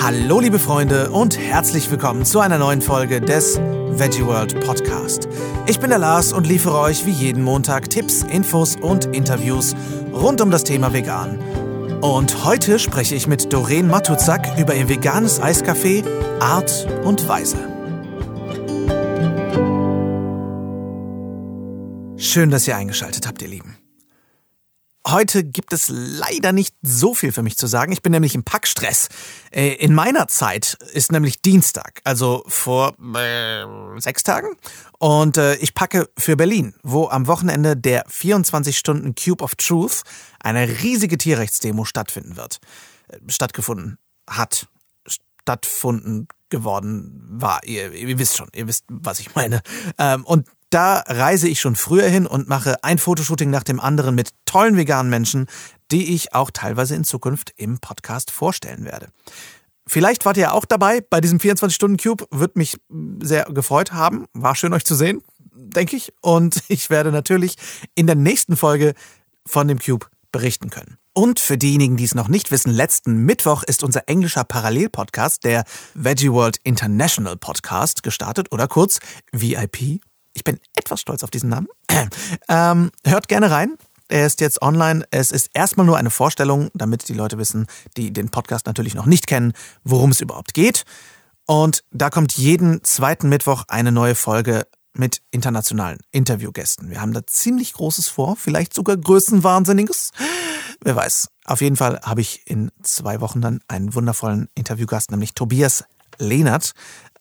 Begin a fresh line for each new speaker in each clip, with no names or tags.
Hallo liebe Freunde und herzlich willkommen zu einer neuen Folge des Veggie World Podcast. Ich bin der Lars und liefere euch wie jeden Montag Tipps, Infos und Interviews rund um das Thema Vegan. Und heute spreche ich mit Doreen Matuzak über ihr veganes Eiscafé Art und Weise. Schön, dass ihr eingeschaltet habt, ihr Lieben. Heute gibt es leider nicht so viel für mich zu sagen. Ich bin nämlich im Packstress. Äh, in meiner Zeit ist nämlich Dienstag, also vor äh, sechs Tagen. Und äh, ich packe für Berlin, wo am Wochenende der 24 Stunden Cube of Truth, eine riesige Tierrechtsdemo stattfinden wird. Äh, stattgefunden hat. Stattfunden geworden war. Ihr, ihr wisst schon, ihr wisst, was ich meine. Ähm, und da reise ich schon früher hin und mache ein Fotoshooting nach dem anderen mit tollen veganen Menschen, die ich auch teilweise in Zukunft im Podcast vorstellen werde. Vielleicht wart ihr auch dabei bei diesem 24-Stunden-Cube. Wird mich sehr gefreut haben. War schön, euch zu sehen, denke ich. Und ich werde natürlich in der nächsten Folge von dem Cube berichten können. Und für diejenigen, die es noch nicht wissen, letzten Mittwoch ist unser englischer Parallelpodcast, der Veggie World International Podcast, gestartet oder kurz VIP ich bin etwas stolz auf diesen Namen. Ähm, hört gerne rein. Er ist jetzt online. Es ist erstmal nur eine Vorstellung, damit die Leute wissen, die den Podcast natürlich noch nicht kennen, worum es überhaupt geht. Und da kommt jeden zweiten Mittwoch eine neue Folge mit internationalen Interviewgästen. Wir haben da ziemlich Großes vor, vielleicht sogar Größenwahnsinniges. Wer weiß. Auf jeden Fall habe ich in zwei Wochen dann einen wundervollen Interviewgast, nämlich Tobias Lehnert,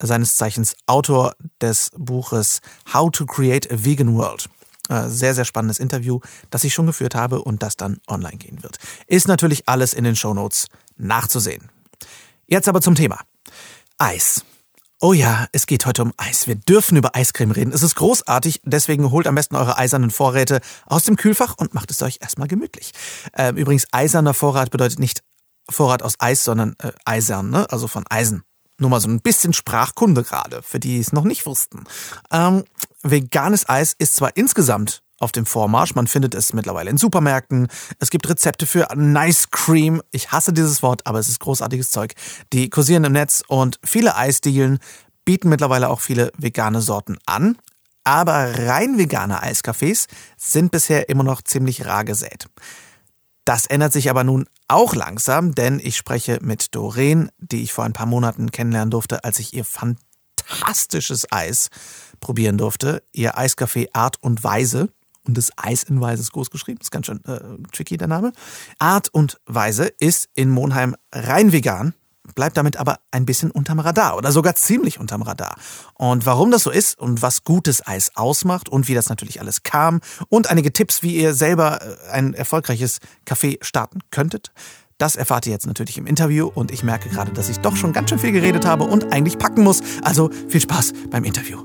seines Zeichens Autor des Buches How to Create a Vegan World. Äh, sehr, sehr spannendes Interview, das ich schon geführt habe und das dann online gehen wird. Ist natürlich alles in den Shownotes nachzusehen. Jetzt aber zum Thema. Eis. Oh ja, es geht heute um Eis. Wir dürfen über Eiscreme reden. Es ist großartig, deswegen holt am besten eure eisernen Vorräte aus dem Kühlfach und macht es euch erstmal gemütlich. Ähm, übrigens, eiserner Vorrat bedeutet nicht Vorrat aus Eis, sondern äh, eisern, ne? also von Eisen. Nur mal so ein bisschen Sprachkunde gerade, für die es noch nicht wussten. Ähm, veganes Eis ist zwar insgesamt auf dem Vormarsch. Man findet es mittlerweile in Supermärkten. Es gibt Rezepte für Nice Cream. Ich hasse dieses Wort, aber es ist großartiges Zeug. Die kursieren im Netz und viele Eisdielen bieten mittlerweile auch viele vegane Sorten an. Aber rein vegane Eiscafés sind bisher immer noch ziemlich rar gesät. Das ändert sich aber nun auch langsam, denn ich spreche mit Doreen, die ich vor ein paar Monaten kennenlernen durfte, als ich ihr fantastisches Eis probieren durfte. Ihr Eiscafé Art und Weise. Und das Eis in Weise ist groß geschrieben, ist ganz schön äh, tricky der Name. Art und Weise ist in Monheim rein vegan bleibt damit aber ein bisschen unterm Radar oder sogar ziemlich unterm Radar. Und warum das so ist und was gutes Eis ausmacht und wie das natürlich alles kam und einige Tipps, wie ihr selber äh, ein erfolgreiches Café starten könntet, das erfahrt ihr jetzt natürlich im Interview und ich merke gerade, dass ich doch schon ganz schön viel geredet habe und eigentlich packen muss. Also viel Spaß beim Interview.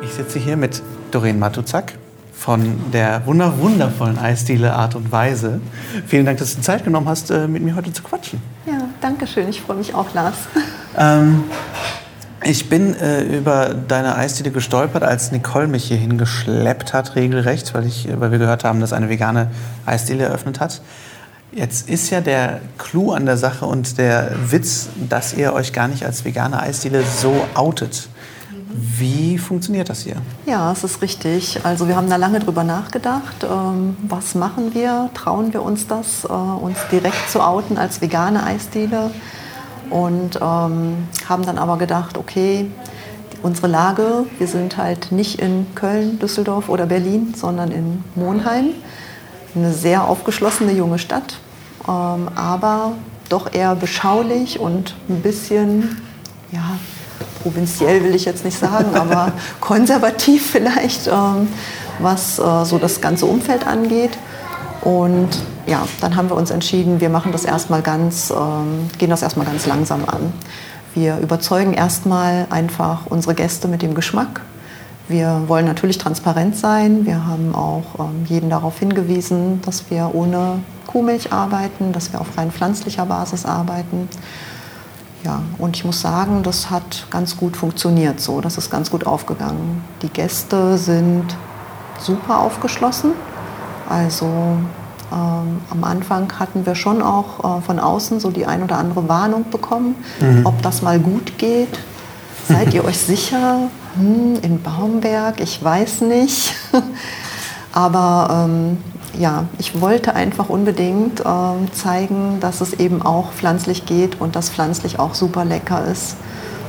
Ich sitze hier mit Doreen Matuzak von der wunder wundervollen Eisdiele Art und Weise. Vielen Dank, dass du Zeit genommen hast, äh, mit mir heute zu quatschen.
Ja, danke schön. Ich freue mich auch, Lars.
Ähm, ich bin äh, über deine Eisdiele gestolpert, als Nicole mich hier hingeschleppt hat, regelrecht, weil, ich, weil wir gehört haben, dass eine vegane Eisdiele eröffnet hat. Jetzt ist ja der Clou an der Sache und der Witz, dass ihr euch gar nicht als vegane Eisdiele so outet. Wie funktioniert das hier?
Ja, es ist richtig. Also wir haben da lange drüber nachgedacht. Ähm, was machen wir? Trauen wir uns das, äh, uns direkt zu outen als vegane Eisdiele? Und ähm, haben dann aber gedacht, okay, unsere Lage, wir sind halt nicht in Köln, Düsseldorf oder Berlin, sondern in Monheim. Eine sehr aufgeschlossene junge Stadt, ähm, aber doch eher beschaulich und ein bisschen, ja, provinziell will ich jetzt nicht sagen, aber konservativ vielleicht, ähm, was äh, so das ganze Umfeld angeht. Und ja, dann haben wir uns entschieden, wir machen das erstmal ganz, ähm, gehen das erstmal ganz langsam an. Wir überzeugen erstmal einfach unsere Gäste mit dem Geschmack. Wir wollen natürlich transparent sein. Wir haben auch ähm, jeden darauf hingewiesen, dass wir ohne Kuhmilch arbeiten, dass wir auf rein pflanzlicher Basis arbeiten. Ja, und ich muss sagen, das hat ganz gut funktioniert so. Das ist ganz gut aufgegangen. Die Gäste sind super aufgeschlossen. Also Ähm, am Anfang hatten wir schon auch äh, von außen so die ein oder andere Warnung bekommen, mhm. ob das mal gut geht. Seid ihr euch sicher? Hm, in Baumberg, ich weiß nicht. Aber ähm, ja, ich wollte einfach unbedingt ähm, zeigen, dass es eben auch pflanzlich geht und dass pflanzlich auch super lecker ist.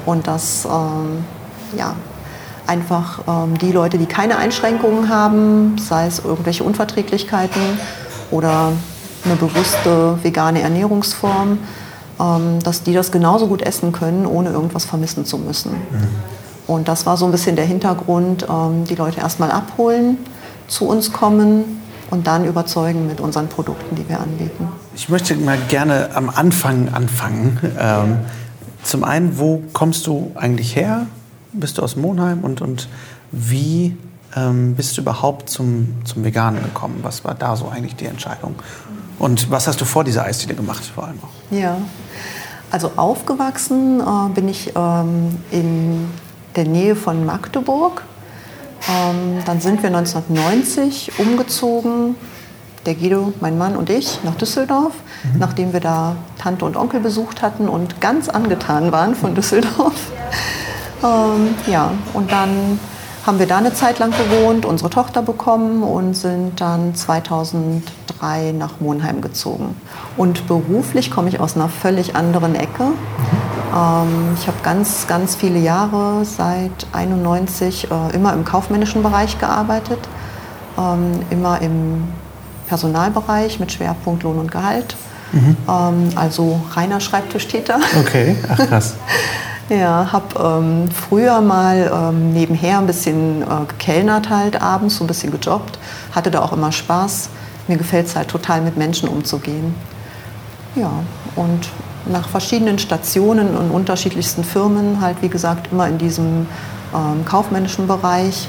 Und dass ähm, ja, einfach ähm, die Leute, die keine Einschränkungen haben, sei es irgendwelche Unverträglichkeiten oder eine bewusste vegane Ernährungsform, ähm, dass die das genauso gut essen können, ohne irgendwas vermissen zu müssen. Mhm. Und das war so ein bisschen der Hintergrund, ähm, die Leute erstmal abholen, zu uns kommen und dann überzeugen mit unseren Produkten, die wir anbieten.
Ich möchte mal gerne am Anfang anfangen. Ähm, zum einen, wo kommst du eigentlich her? Bist du aus Monheim und, und wie ähm, bist du überhaupt zum, zum Veganen gekommen? Was war da so eigentlich die Entscheidung? Und was hast du vor dieser Eisdiele gemacht vor allem auch?
Ja, also aufgewachsen äh, bin ich ähm, in der Nähe von Magdeburg. Ähm, dann sind wir 1990 umgezogen, der Guido, mein Mann und ich, nach Düsseldorf, mhm. nachdem wir da Tante und Onkel besucht hatten und ganz angetan waren von Düsseldorf. Ähm, ja, und dann haben wir da eine Zeit lang gewohnt, unsere Tochter bekommen und sind dann 2003 nach Monheim gezogen. Und beruflich komme ich aus einer völlig anderen Ecke. Mhm. Ähm, ich habe ganz, ganz viele Jahre, seit 91, äh, immer im kaufmännischen Bereich gearbeitet, ähm, immer im Personalbereich mit Schwerpunkt Lohn und Gehalt. Mhm. Ähm, also reiner Schreibtischtäter.
Okay, ach krass.
Ja, habe früher mal nebenher ein bisschen äh, gekellnert halt abends, so ein bisschen gejobbt. Hatte da auch immer Spaß. Mir gefällt es halt total mit Menschen umzugehen. Ja, und nach verschiedenen Stationen und unterschiedlichsten Firmen, halt wie gesagt immer in diesem ähm, kaufmännischen Bereich,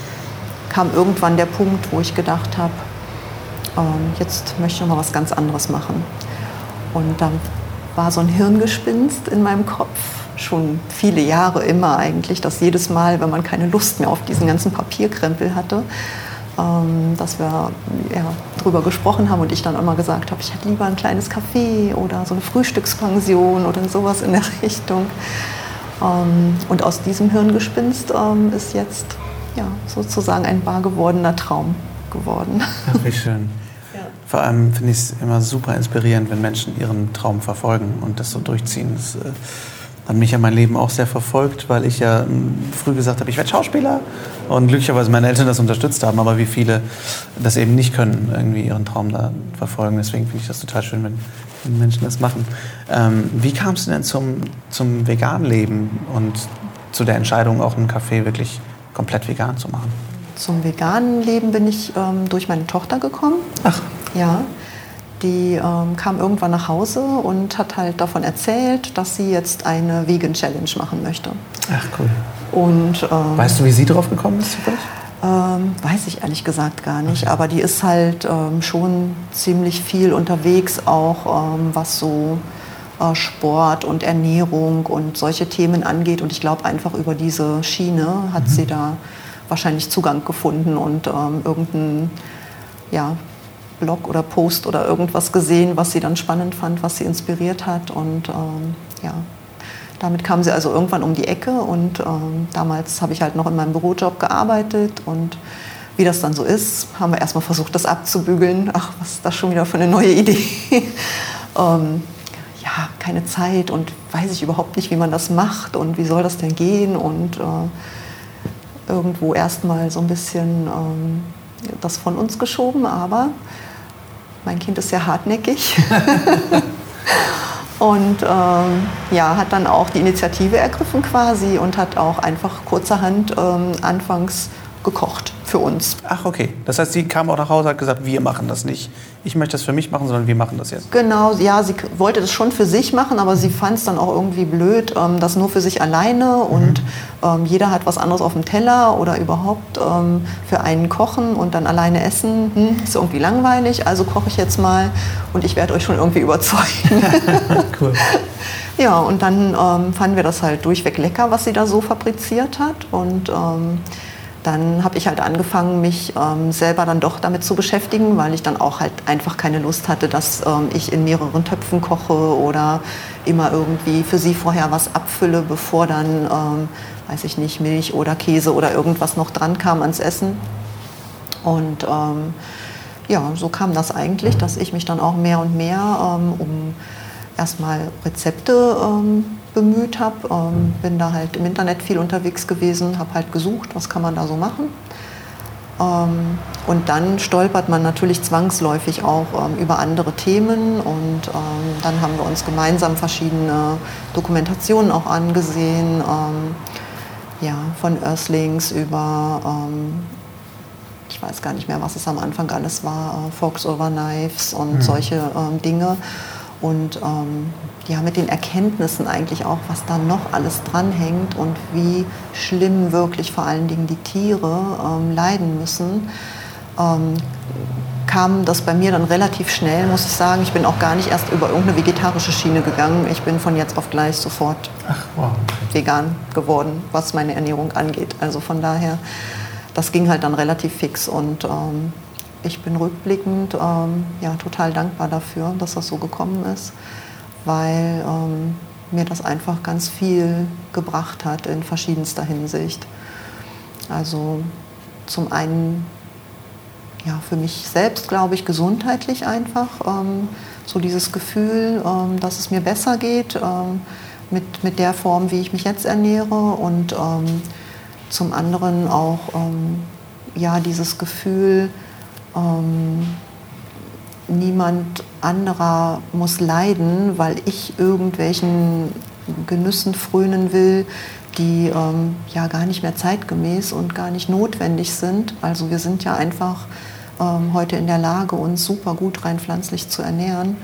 kam irgendwann der Punkt, wo ich gedacht habe, ähm, jetzt möchte ich mal was ganz anderes machen. Und dann war so ein Hirngespinst in meinem Kopf schon viele Jahre immer eigentlich, dass jedes Mal, wenn man keine Lust mehr auf diesen ganzen Papierkrempel hatte, ähm, dass wir ja, darüber gesprochen haben und ich dann immer gesagt habe, ich hätte lieber ein kleines Café oder so eine Frühstückspension oder sowas in der Richtung. Ähm, und aus diesem Hirngespinst ähm, ist jetzt ja, sozusagen ein wahr gewordener Traum geworden.
Ja, wie schön. Vor allem finde ich es immer super inspirierend, wenn Menschen ihren Traum verfolgen und das so durchziehen. Das, äh, hat mich ja mein Leben auch sehr verfolgt, weil ich ja hm, früh gesagt habe, ich werde Schauspieler und glücklicherweise meine Eltern das unterstützt haben, aber wie viele das eben nicht können, irgendwie ihren Traum da verfolgen. Deswegen finde ich das total schön, wenn, wenn Menschen das machen. Ähm, wie kamst du denn zum, zum veganen Leben und zu der Entscheidung, auch einen Café wirklich komplett vegan zu machen?
Zum veganen Leben bin ich ähm, durch meine Tochter gekommen.
Ach.
Ja. Die ähm, kam irgendwann nach Hause und hat halt davon erzählt, dass sie jetzt eine Vegan Challenge machen möchte.
Ach cool.
Und, ähm,
weißt du, wie sie drauf gekommen ist
Ähm, weiß ich ehrlich gesagt gar nicht, aber die ist halt ähm, schon ziemlich viel unterwegs, auch ähm, was so äh, Sport und Ernährung und solche Themen angeht. Und ich glaube einfach über diese Schiene hat mhm. sie da wahrscheinlich Zugang gefunden und ähm, irgendein ja, Blog oder Post oder irgendwas gesehen, was sie dann spannend fand, was sie inspiriert hat. Und ähm, ja, damit kam sie also irgendwann um die Ecke. Und ähm, damals habe ich halt noch in meinem Bürojob gearbeitet. Und wie das dann so ist, haben wir erstmal versucht, das abzubügeln. Ach, was ist das schon wieder für eine neue Idee? ähm, ja, keine Zeit und weiß ich überhaupt nicht, wie man das macht und wie soll das denn gehen. Und äh, irgendwo erstmal so ein bisschen ähm, das von uns geschoben, aber mein Kind ist sehr hartnäckig. und ähm, ja, hat dann auch die Initiative ergriffen quasi und hat auch einfach kurzerhand ähm, anfangs gekocht für uns.
Ach, okay. Das heißt, sie kam auch nach Hause und hat gesagt, wir machen das nicht. Ich möchte das für mich machen, sondern wir machen das jetzt.
Genau, ja, sie wollte das schon für sich machen, aber sie fand es dann auch irgendwie blöd, ähm, das nur für sich alleine mhm. und ähm, jeder hat was anderes auf dem Teller oder überhaupt ähm, für einen kochen und dann alleine essen, hm, ist irgendwie langweilig, also koche ich jetzt mal und ich werde euch schon irgendwie überzeugen. cool. Ja, und dann ähm, fanden wir das halt durchweg lecker, was sie da so fabriziert hat und ähm, dann habe ich halt angefangen, mich ähm, selber dann doch damit zu beschäftigen, weil ich dann auch halt einfach keine Lust hatte, dass ähm, ich in mehreren Töpfen koche oder immer irgendwie für sie vorher was abfülle, bevor dann, ähm, weiß ich nicht, Milch oder Käse oder irgendwas noch dran kam ans Essen. Und ähm, ja, so kam das eigentlich, dass ich mich dann auch mehr und mehr ähm, um erstmal Rezepte ähm, bemüht habe. Ähm, bin da halt im Internet viel unterwegs gewesen, habe halt gesucht, was kann man da so machen. Ähm, und dann stolpert man natürlich zwangsläufig auch ähm, über andere Themen und ähm, dann haben wir uns gemeinsam verschiedene Dokumentationen auch angesehen, ähm, ja, von Earthlings über, ähm, ich weiß gar nicht mehr, was es am Anfang alles war, äh, Forks over Knives und mhm. solche Dinge. Und ähm, ja, mit den Erkenntnissen eigentlich auch, was da noch alles dranhängt und wie schlimm wirklich vor allen Dingen die Tiere ähm, leiden müssen, ähm, kam das bei mir dann relativ schnell, muss ich sagen. Ich bin auch gar nicht erst über irgendeine vegetarische Schiene gegangen. Ich bin von jetzt auf gleich sofort Ach, wow. vegan geworden, was meine Ernährung angeht. Also von daher, das ging halt dann relativ fix und ähm, ich bin rückblickend ähm, ja, total dankbar dafür, dass das so gekommen ist, weil ähm, mir das einfach ganz viel gebracht hat in verschiedenster Hinsicht. Also zum einen ja, für mich selbst, glaube ich, gesundheitlich einfach. Ähm, so dieses Gefühl, ähm, dass es mir besser geht ähm, mit, mit der Form, wie ich mich jetzt ernähre. Und ähm, zum anderen auch ja, dieses Gefühl, ähm, niemand anderer muss leiden, weil ich irgendwelchen Genüssen frönen will, die ähm, ja gar nicht mehr zeitgemäß und gar nicht notwendig sind. Also wir sind ja einfach ähm, heute in der Lage, uns super gut rein pflanzlich zu ernähren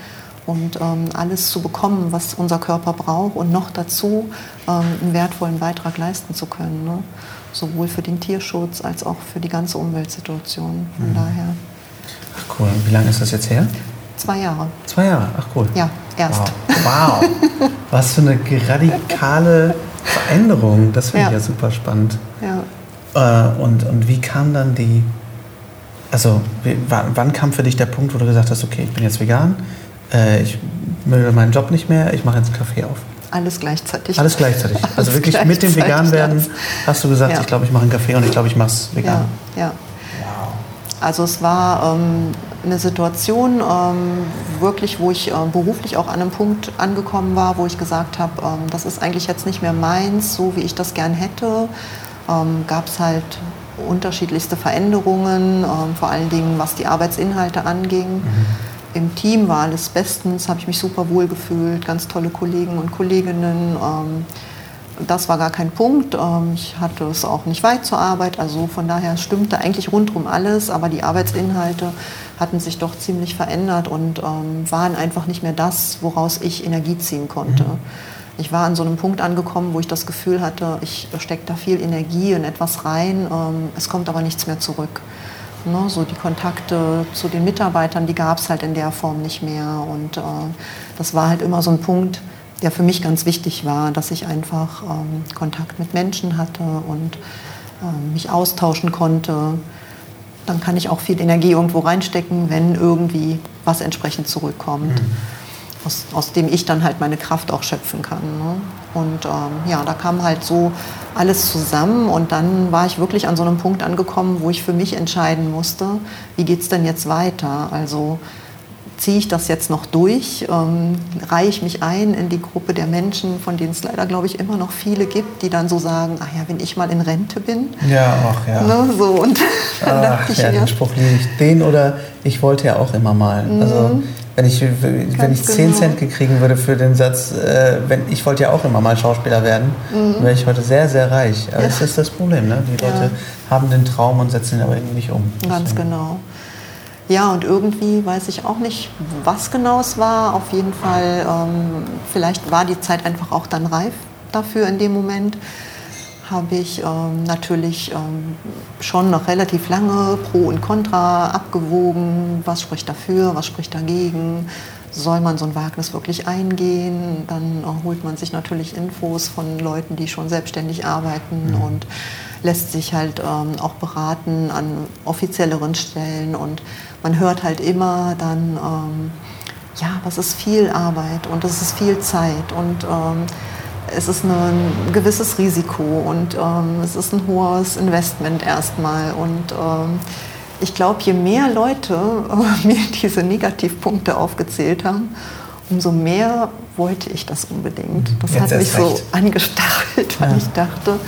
und ähm, alles zu bekommen, was unser Körper braucht und noch dazu ähm, einen wertvollen Beitrag leisten zu können. Ne? sowohl für den Tierschutz als auch für die ganze Umweltsituation. Von mhm. daher.
Ach cool. Wie lange ist das jetzt her?
Zwei Jahre.
Zwei Jahre, ach cool.
Ja, erst.
Wow. wow. Was für eine radikale Veränderung. Das finde ja. ich ja super spannend. Ja. Äh, und, und wie kam dann die, also wie, wann, wann, kam für dich der Punkt, wo du gesagt hast, okay, ich bin jetzt vegan, äh, ich will meinen Job nicht mehr, ich mache jetzt einen Kaffee auf?
Alles gleichzeitig.
Alles gleichzeitig. Alles also wirklich mit dem Veganwerden hast du gesagt, ja. ich glaube, ich mache einen Kaffee und ich glaube, ich mache es vegan.
Ja, ja. Also es war ähm, eine Situation, ähm, wirklich, wo ich äh, beruflich auch an einem Punkt angekommen war, wo ich gesagt habe, ähm, das ist eigentlich jetzt nicht mehr meins, so wie ich das gern hätte. Ähm, Gab es halt unterschiedlichste Veränderungen, ähm, vor allen Dingen was die Arbeitsinhalte anging. Mhm im Team war alles bestens, habe ich mich super wohl gefühlt, ganz tolle Kollegen und Kolleginnen. Ähm, das war gar kein Punkt. Ähm, ich hatte es auch nicht weit zur Arbeit, also von daher stimmte eigentlich rundherum alles, aber die Arbeitsinhalte hatten sich doch ziemlich verändert und ähm, waren einfach nicht mehr das, woraus ich Energie ziehen konnte. Mhm. Ich war an so einem Punkt angekommen, wo ich das Gefühl hatte, ich stecke da viel Energie in etwas rein, es kommt aber nichts mehr zurück. Ne, so die Kontakte zu den Mitarbeitern, die gab es halt in der Form nicht mehr. Und äh, das war halt immer so ein Punkt, der für mich ganz wichtig war, dass ich einfach ähm, Kontakt mit Menschen hatte und äh, mich austauschen konnte. Dann kann ich auch viel Energie irgendwo reinstecken, wenn irgendwie was entsprechend zurückkommt. Mhm aus, aus dem ich dann halt meine Kraft auch schöpfen kann. Ne? Und ähm, ja, da kam halt so alles zusammen und dann war ich wirklich an so einem Punkt angekommen, wo ich für mich entscheiden musste, wie geht es denn jetzt weiter? Also ziehe ich das jetzt noch durch? Ähm, reihe ich mich ein in die Gruppe der Menschen, von denen es leider, glaube ich, immer noch viele gibt, die dann so sagen, ach ja, wenn ich mal in Rente bin.
Ja, ach ja.
Ne, so, und
dann ach, dachte ich ja, mir, den Spruch liebe ich. Den oder ich wollte ja auch immer mal. Mhm. Also wenn ich, wenn ich 10 genau. Cent gekriegen würde für den Satz, äh, wenn, ich wollte ja auch immer mal Schauspieler werden, mhm. wäre ich heute sehr, sehr reich. Aber ja. das ist das Problem. Ne? Die Leute ja. haben den Traum und setzen ihn aber irgendwie nicht um.
Ganz Deswegen. genau. Ja, und irgendwie weiß ich auch nicht, was genau es war. Auf jeden Fall, ähm, vielleicht war die Zeit einfach auch dann reif dafür in dem Moment habe ich ähm, natürlich ähm, schon noch relativ lange Pro und Contra abgewogen. Was spricht dafür, was spricht dagegen? Soll man so ein Wagnis wirklich eingehen? Dann äh, holt man sich natürlich Infos von Leuten, die schon selbstständig arbeiten mhm. und lässt sich halt ähm, auch beraten an offizielleren Stellen und man hört halt immer dann, ähm, ja, was ist viel Arbeit und es ist viel Zeit und ähm, es ist ein gewisses Risiko und ähm, es ist ein hohes Investment erstmal und ähm, ich glaube, je mehr Leute äh, mir diese Negativpunkte aufgezählt haben, umso mehr wollte ich das unbedingt. Das Jetzt hat mich so angestachelt, weil ja. ich dachte,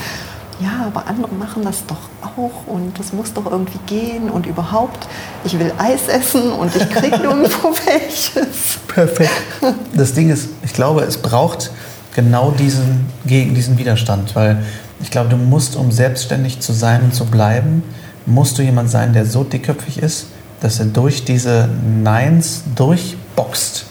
ja, aber andere machen das doch auch und das muss doch irgendwie gehen und überhaupt, ich will Eis essen und ich kriege nirgendwo welches.
Perfekt. Das Ding ist, ich glaube, es braucht genau diesen, gegen diesen Widerstand, weil ich glaube, du musst, um selbstständig zu sein und zu bleiben, musst du jemand sein, der so dickköpfig ist, dass er durch diese Neins durchboxt.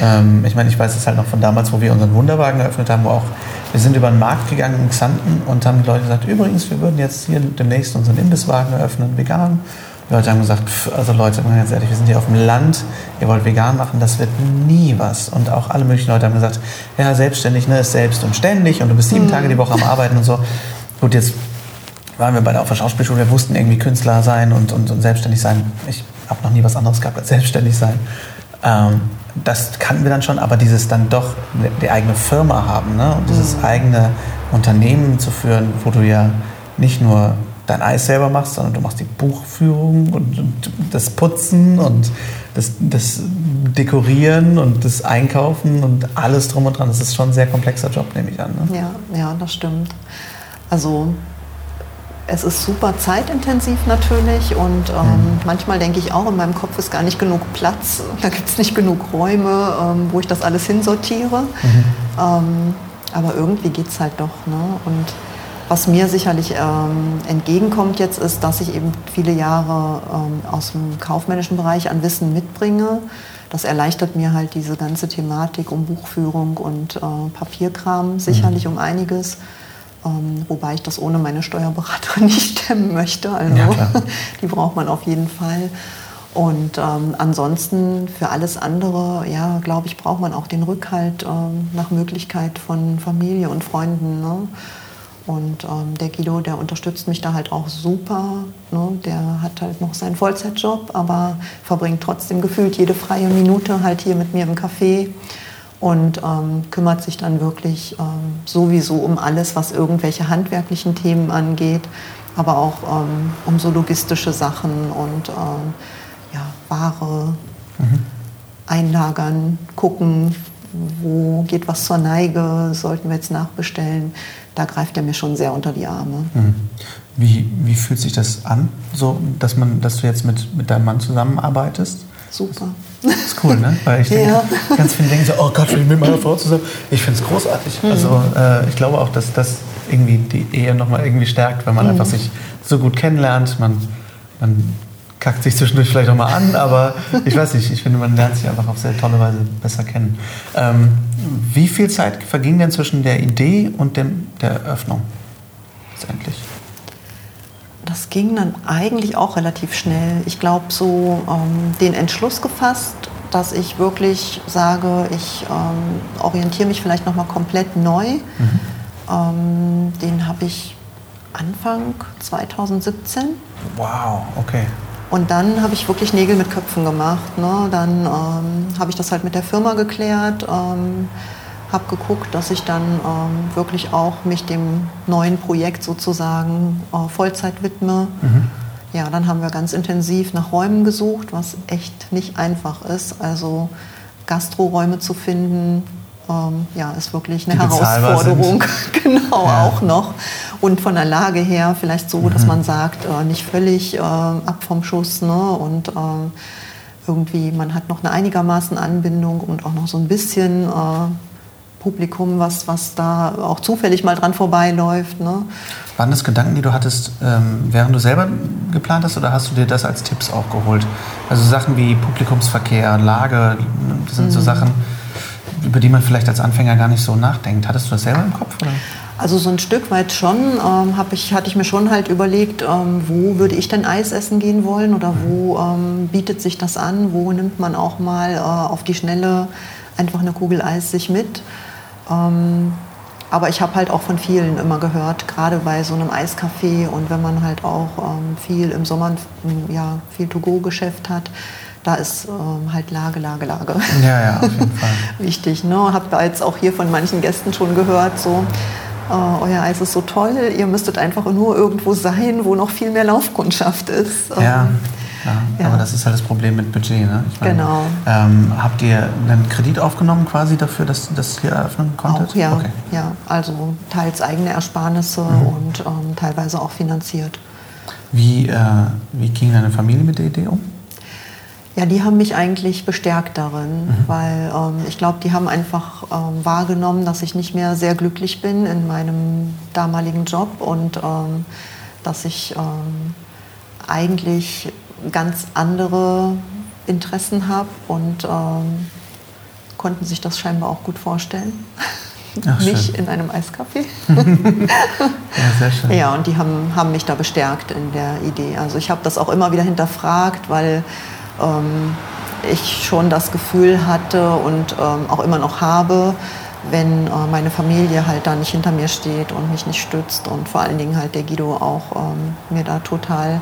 Ähm, ich meine, ich weiß es halt noch von damals, wo wir unseren Wunderwagen eröffnet haben, wo auch wir sind über den Markt gegangen in Xanten und haben die Leute gesagt, übrigens, wir würden jetzt hier demnächst unseren Imbisswagen eröffnen, vegan. Die Leute haben gesagt, pff, also Leute, ganz ehrlich, wir sind hier auf dem Land, ihr wollt vegan machen, das wird nie was. Und auch alle möglichen Leute haben gesagt, ja, selbstständig, ne, ist selbst und ständig und du bist sieben mhm. Tage die Woche am Arbeiten und so. Gut, jetzt waren wir bei der, auf der Schauspielschule, wir wussten irgendwie Künstler sein und, und, und selbstständig sein. Ich habe noch nie was anderes gehabt als selbstständig sein. Ähm, das kannten wir dann schon, aber dieses dann doch die eigene Firma haben ne? und dieses mhm. eigene Unternehmen zu führen, wo du ja nicht nur dein Eis selber machst, sondern du machst die Buchführung und, und das Putzen und das, das, Dekorieren und das Einkaufen und alles drum und dran. Das ist schon ein sehr komplexer Job, nehme ich an.
Ne? Ja, ja, das stimmt. Also es ist super zeitintensiv natürlich und ähm, mhm. manchmal denke ich auch, in meinem Kopf ist gar nicht genug Platz, da gibt es nicht genug Räume, ähm, wo ich das alles hinsortiere. Mhm. Ähm, aber irgendwie geht es halt doch. Ne? Und was mir sicherlich ähm, entgegenkommt jetzt ist, dass ich eben viele Jahre ähm, aus dem kaufmännischen Bereich an Wissen mitbringe. Das erleichtert mir halt diese ganze Thematik um Buchführung und äh, Papierkram sicherlich mhm. um einiges. Ähm, wobei ich das ohne meine Steuerberaterin nicht stemmen möchte. Also ja, die braucht man auf jeden Fall. Und ähm, ansonsten für alles andere, ja, glaube ich, braucht man auch den Rückhalt ähm, nach Möglichkeit von Familie und Freunden. Ne? Und ähm, der Guido, der unterstützt mich da halt auch super. Ne? Der hat halt noch seinen Vollzeitjob, aber verbringt trotzdem gefühlt jede freie Minute halt hier mit mir im Café und ähm, kümmert sich dann wirklich ähm, sowieso um alles, was irgendwelche handwerklichen Themen angeht, aber auch ähm, um so logistische Sachen und ähm, ja, Ware mhm. einlagern, gucken, wo geht was zur Neige, sollten wir jetzt nachbestellen. Da greift er mir schon sehr unter die Arme. Mhm.
Wie, wie fühlt sich das an, so, dass, man, dass du jetzt mit, mit deinem Mann zusammenarbeitest?
Super.
Das ist cool, ne? Weil ich denke, ja. ganz viele denken so, oh Gott, ich bin mit meiner Frau zusammen. Ich finde es großartig. Mhm. Also äh, ich glaube auch, dass das irgendwie die Ehe nochmal irgendwie stärkt, wenn man mhm. einfach sich so gut kennenlernt. Man, man kackt sich zwischendurch vielleicht auch mal an, aber ich weiß nicht, ich finde, man lernt sich einfach auf sehr tolle Weise besser kennen. Ähm, wie viel Zeit verging denn zwischen der Idee und dem, der Eröffnung letztendlich?
Das ging dann eigentlich auch relativ schnell. Ich glaube, so ähm, den Entschluss gefasst, dass ich wirklich sage, ich ähm, orientiere mich vielleicht nochmal komplett neu. Mhm. Ähm, den habe ich Anfang 2017.
Wow, okay.
Und dann habe ich wirklich Nägel mit Köpfen gemacht. Ne? Dann ähm, habe ich das halt mit der Firma geklärt. Ähm, habe geguckt, dass ich dann ähm, wirklich auch mich dem neuen Projekt sozusagen äh, Vollzeit widme. Mhm. Ja, dann haben wir ganz intensiv nach Räumen gesucht, was echt nicht einfach ist. Also Gastroräume zu finden, ähm, ja, ist wirklich eine Herausforderung. genau, ja. auch noch. Und von der Lage her vielleicht so, mhm. dass man sagt, äh, nicht völlig äh, ab vom Schuss. Ne? Und äh, irgendwie, man hat noch eine einigermaßen Anbindung und auch noch so ein bisschen äh, Publikum, was, was da auch zufällig mal dran vorbeiläuft. Ne?
Waren das Gedanken, die du hattest, ähm, während du selber geplant hast, oder hast du dir das als Tipps auch geholt? Also Sachen wie Publikumsverkehr, Lage, das sind mhm. so Sachen, über die man vielleicht als Anfänger gar nicht so nachdenkt. Hattest du das selber im Kopf? Oder?
Also so ein Stück weit schon, ähm, ich, hatte ich mir schon halt überlegt, ähm, wo würde ich denn Eis essen gehen wollen oder wo ähm, bietet sich das an, wo nimmt man auch mal äh, auf die Schnelle einfach eine Kugel Eis sich mit. Ähm, aber ich habe halt auch von vielen immer gehört, gerade bei so einem Eiscafé und wenn man halt auch ähm, viel im Sommer ja, viel To-Go-Geschäft hat, da ist ähm, halt Lage, Lage, Lage.
Ja, ja, auf jeden Fall.
Wichtig. Ne? Habt ihr jetzt auch hier von manchen Gästen schon gehört, so, äh, euer Eis ist so toll, ihr müsstet einfach nur irgendwo sein, wo noch viel mehr Laufkundschaft ist.
Ähm, ja, ja. aber das ist halt das Problem mit Budget. Ne?
Meine, genau.
Ähm, habt ihr einen Kredit aufgenommen quasi dafür, dass das hier eröffnen konntet?
Auch, ja, okay. ja, also teils eigene Ersparnisse mhm. und ähm, teilweise auch finanziert.
Wie, äh, wie ging deine Familie mit der Idee um?
Ja, die haben mich eigentlich bestärkt darin, mhm. weil ähm, ich glaube, die haben einfach ähm, wahrgenommen, dass ich nicht mehr sehr glücklich bin in meinem damaligen Job und ähm, dass ich ähm, eigentlich ganz andere Interessen habe und ähm, konnten sich das scheinbar auch gut vorstellen. Ach, mich in einem Eiscafé.
ja, sehr schön.
Ja, und die haben, haben mich da bestärkt in der Idee. Also ich habe das auch immer wieder hinterfragt, weil ähm, ich schon das Gefühl hatte und ähm, auch immer noch habe, wenn äh, meine Familie halt da nicht hinter mir steht und mich nicht stützt und vor allen Dingen halt der Guido auch ähm, mir da total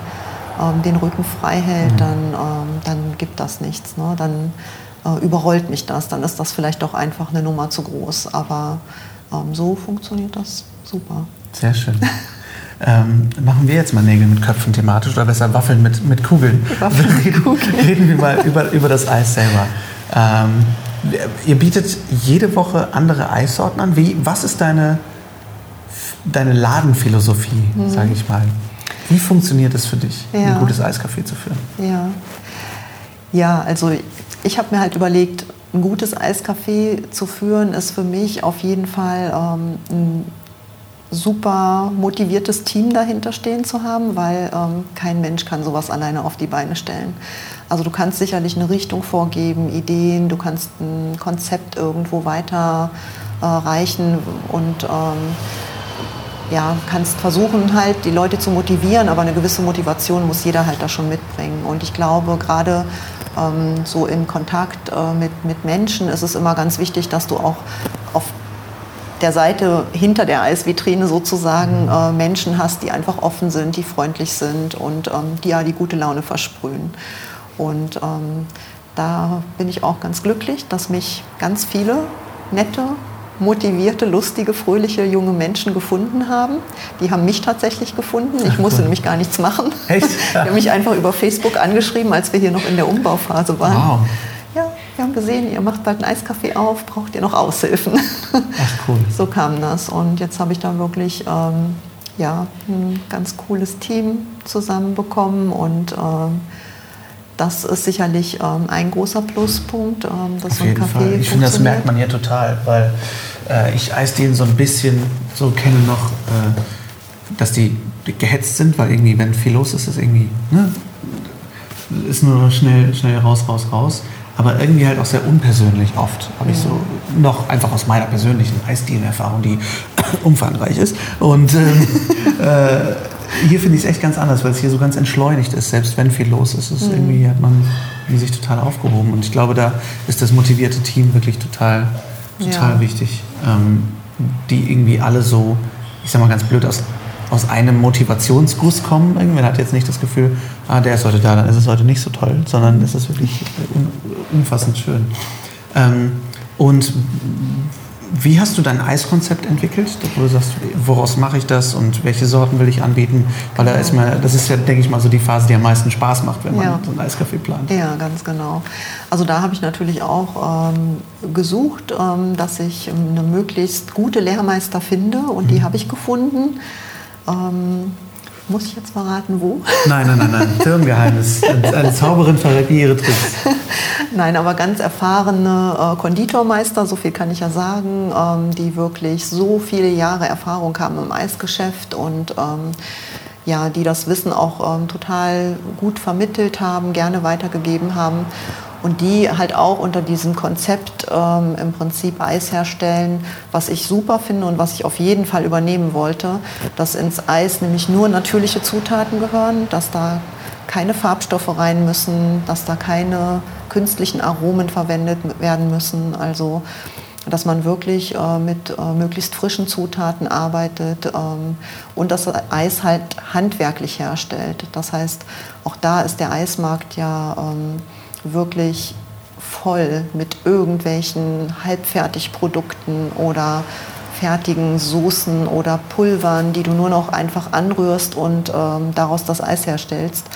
ähm, den Rücken frei hält, mhm. dann, ähm, dann gibt das nichts. Ne? Dann äh, überrollt mich das, dann ist das vielleicht doch einfach eine Nummer zu groß. Aber ähm, so funktioniert das super.
Sehr schön. Ähm, machen wir jetzt mal Nägel mit Köpfen thematisch oder besser Waffeln mit, mit Kugeln. Waffeln mit Kugeln. Reden wir mal über, über das Eis selber. Ähm, ihr bietet jede Woche andere Eissorten an. Wie, was ist deine, deine Ladenphilosophie, mhm. sage ich mal? Wie funktioniert es für dich, ja. ein gutes Eiscafé zu führen?
Ja, ja also ich habe mir halt überlegt, ein gutes Eiscafé zu führen, ist für mich auf jeden Fall ähm, ein super motiviertes Team dahinter stehen zu haben, weil ähm, kein Mensch kann sowas alleine auf die Beine stellen. Also du kannst sicherlich eine Richtung vorgeben, Ideen, du kannst ein Konzept irgendwo weiter äh, reichen und ähm, ja, kannst versuchen halt die Leute zu motivieren, aber eine gewisse Motivation muss jeder halt da schon mitbringen. Und ich glaube, gerade ähm, so im Kontakt äh, mit, mit Menschen ist es immer ganz wichtig, dass du auch auf der Seite hinter der Eisvitrine sozusagen äh, Menschen hast, die einfach offen sind, die freundlich sind und ähm, die ja die gute Laune versprühen. Und ähm, da bin ich auch ganz glücklich, dass mich ganz viele nette motivierte, lustige, fröhliche junge Menschen gefunden haben. Die haben mich tatsächlich gefunden. Ich musste nämlich gar nichts machen. Echt? Die haben mich einfach über Facebook angeschrieben, als wir hier noch in der Umbauphase waren. Wow. Ja, wir haben gesehen, ihr macht bald ein Eiscafé auf, braucht ihr noch Aushilfen?
Ach cool.
So kam das. Und jetzt habe ich da wirklich ähm, ja, ein ganz cooles Team zusammenbekommen und ähm, das ist sicherlich ähm, ein großer Pluspunkt, ähm, dass Auf so ein Fall.
Ich finde, das merkt man hier total, weil äh, ich Eisdielen so ein bisschen so kenne noch, äh, dass die gehetzt sind, weil irgendwie, wenn viel los ist, ist irgendwie, ne, ist nur schnell, schnell raus, raus, raus. Aber irgendwie halt auch sehr unpersönlich oft, habe ich so noch einfach aus meiner persönlichen Eisdielen-Erfahrung, die umfangreich ist. Und ähm, äh, hier finde ich es echt ganz anders, weil es hier so ganz entschleunigt ist. Selbst wenn viel los ist, ist mhm. irgendwie hat man sich total aufgehoben. Und ich glaube, da ist das motivierte Team wirklich total, total ja. wichtig. Ähm, die irgendwie alle so, ich sag mal ganz blöd, aus, aus einem Motivationsguss kommen. Irgendwer hat jetzt nicht das Gefühl, ah, der ist heute da, dann ist es heute nicht so toll, sondern es ist wirklich umfassend schön. Ähm, und wie hast du dein Eiskonzept entwickelt? Wo du sagst, woraus mache ich das und welche Sorten will ich anbieten? Weil da ist mal, das ist ja, denke ich mal, so die Phase, die am meisten Spaß macht, wenn man ja. so ein Eiscafé plant.
Ja, ganz genau. Also da habe ich natürlich auch ähm, gesucht, ähm, dass ich eine möglichst gute Lehrmeister finde und mhm. die habe ich gefunden. Ähm, muss ich jetzt verraten, wo?
Nein, nein, nein, nein. Firmengeheimnis. Eine Zauberin verrät ihre Tricks.
Nein, aber ganz erfahrene äh, Konditormeister, so viel kann ich ja sagen, ähm, die wirklich so viele Jahre Erfahrung haben im Eisgeschäft und ähm, ja, die das Wissen auch ähm, total gut vermittelt haben, gerne weitergegeben haben und die halt auch unter diesem Konzept ähm, im Prinzip Eis herstellen, was ich super finde und was ich auf jeden Fall übernehmen wollte, dass ins Eis nämlich nur natürliche Zutaten gehören, dass da keine Farbstoffe rein müssen, dass da keine künstlichen Aromen verwendet werden müssen. Also dass man wirklich äh, mit äh, möglichst frischen Zutaten arbeitet ähm, und das Eis halt handwerklich herstellt. Das heißt, auch da ist der Eismarkt ja ähm, wirklich voll mit irgendwelchen Halbfertigprodukten oder fertigen Soßen oder Pulvern, die du nur noch einfach anrührst und ähm, daraus das Eis herstellst.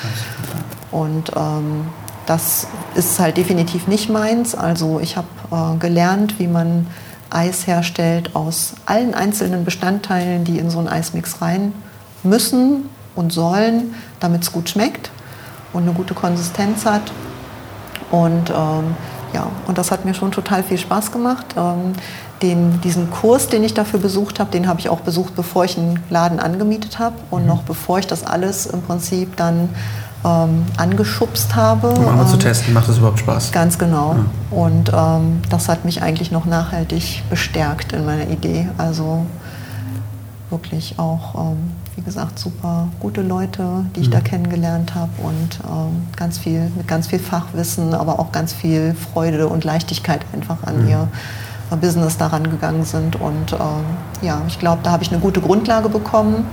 Und ähm, das ist halt definitiv nicht meins. Also ich habe äh, gelernt, wie man Eis herstellt aus allen einzelnen Bestandteilen, die in so einen Eismix rein müssen und sollen, damit es gut schmeckt und eine gute Konsistenz hat. Und ähm, ja, und das hat mir schon total viel Spaß gemacht. Ähm, den, diesen Kurs, den ich dafür besucht habe, den habe ich auch besucht, bevor ich einen Laden angemietet habe und mhm. noch bevor ich das alles im Prinzip dann ähm, angeschubst habe.
Um einmal ähm, zu testen, macht das überhaupt Spaß?
Ganz genau. Ja. Und ähm, das hat mich eigentlich noch nachhaltig bestärkt in meiner Idee. Also wirklich auch, ähm, wie gesagt, super gute Leute, die ich mhm. da kennengelernt habe und ähm, ganz viel, mit ganz viel Fachwissen, aber auch ganz viel Freude und Leichtigkeit einfach an mhm. ihr Business daran gegangen sind. Und ähm, ja, ich glaube, da habe ich eine gute Grundlage bekommen.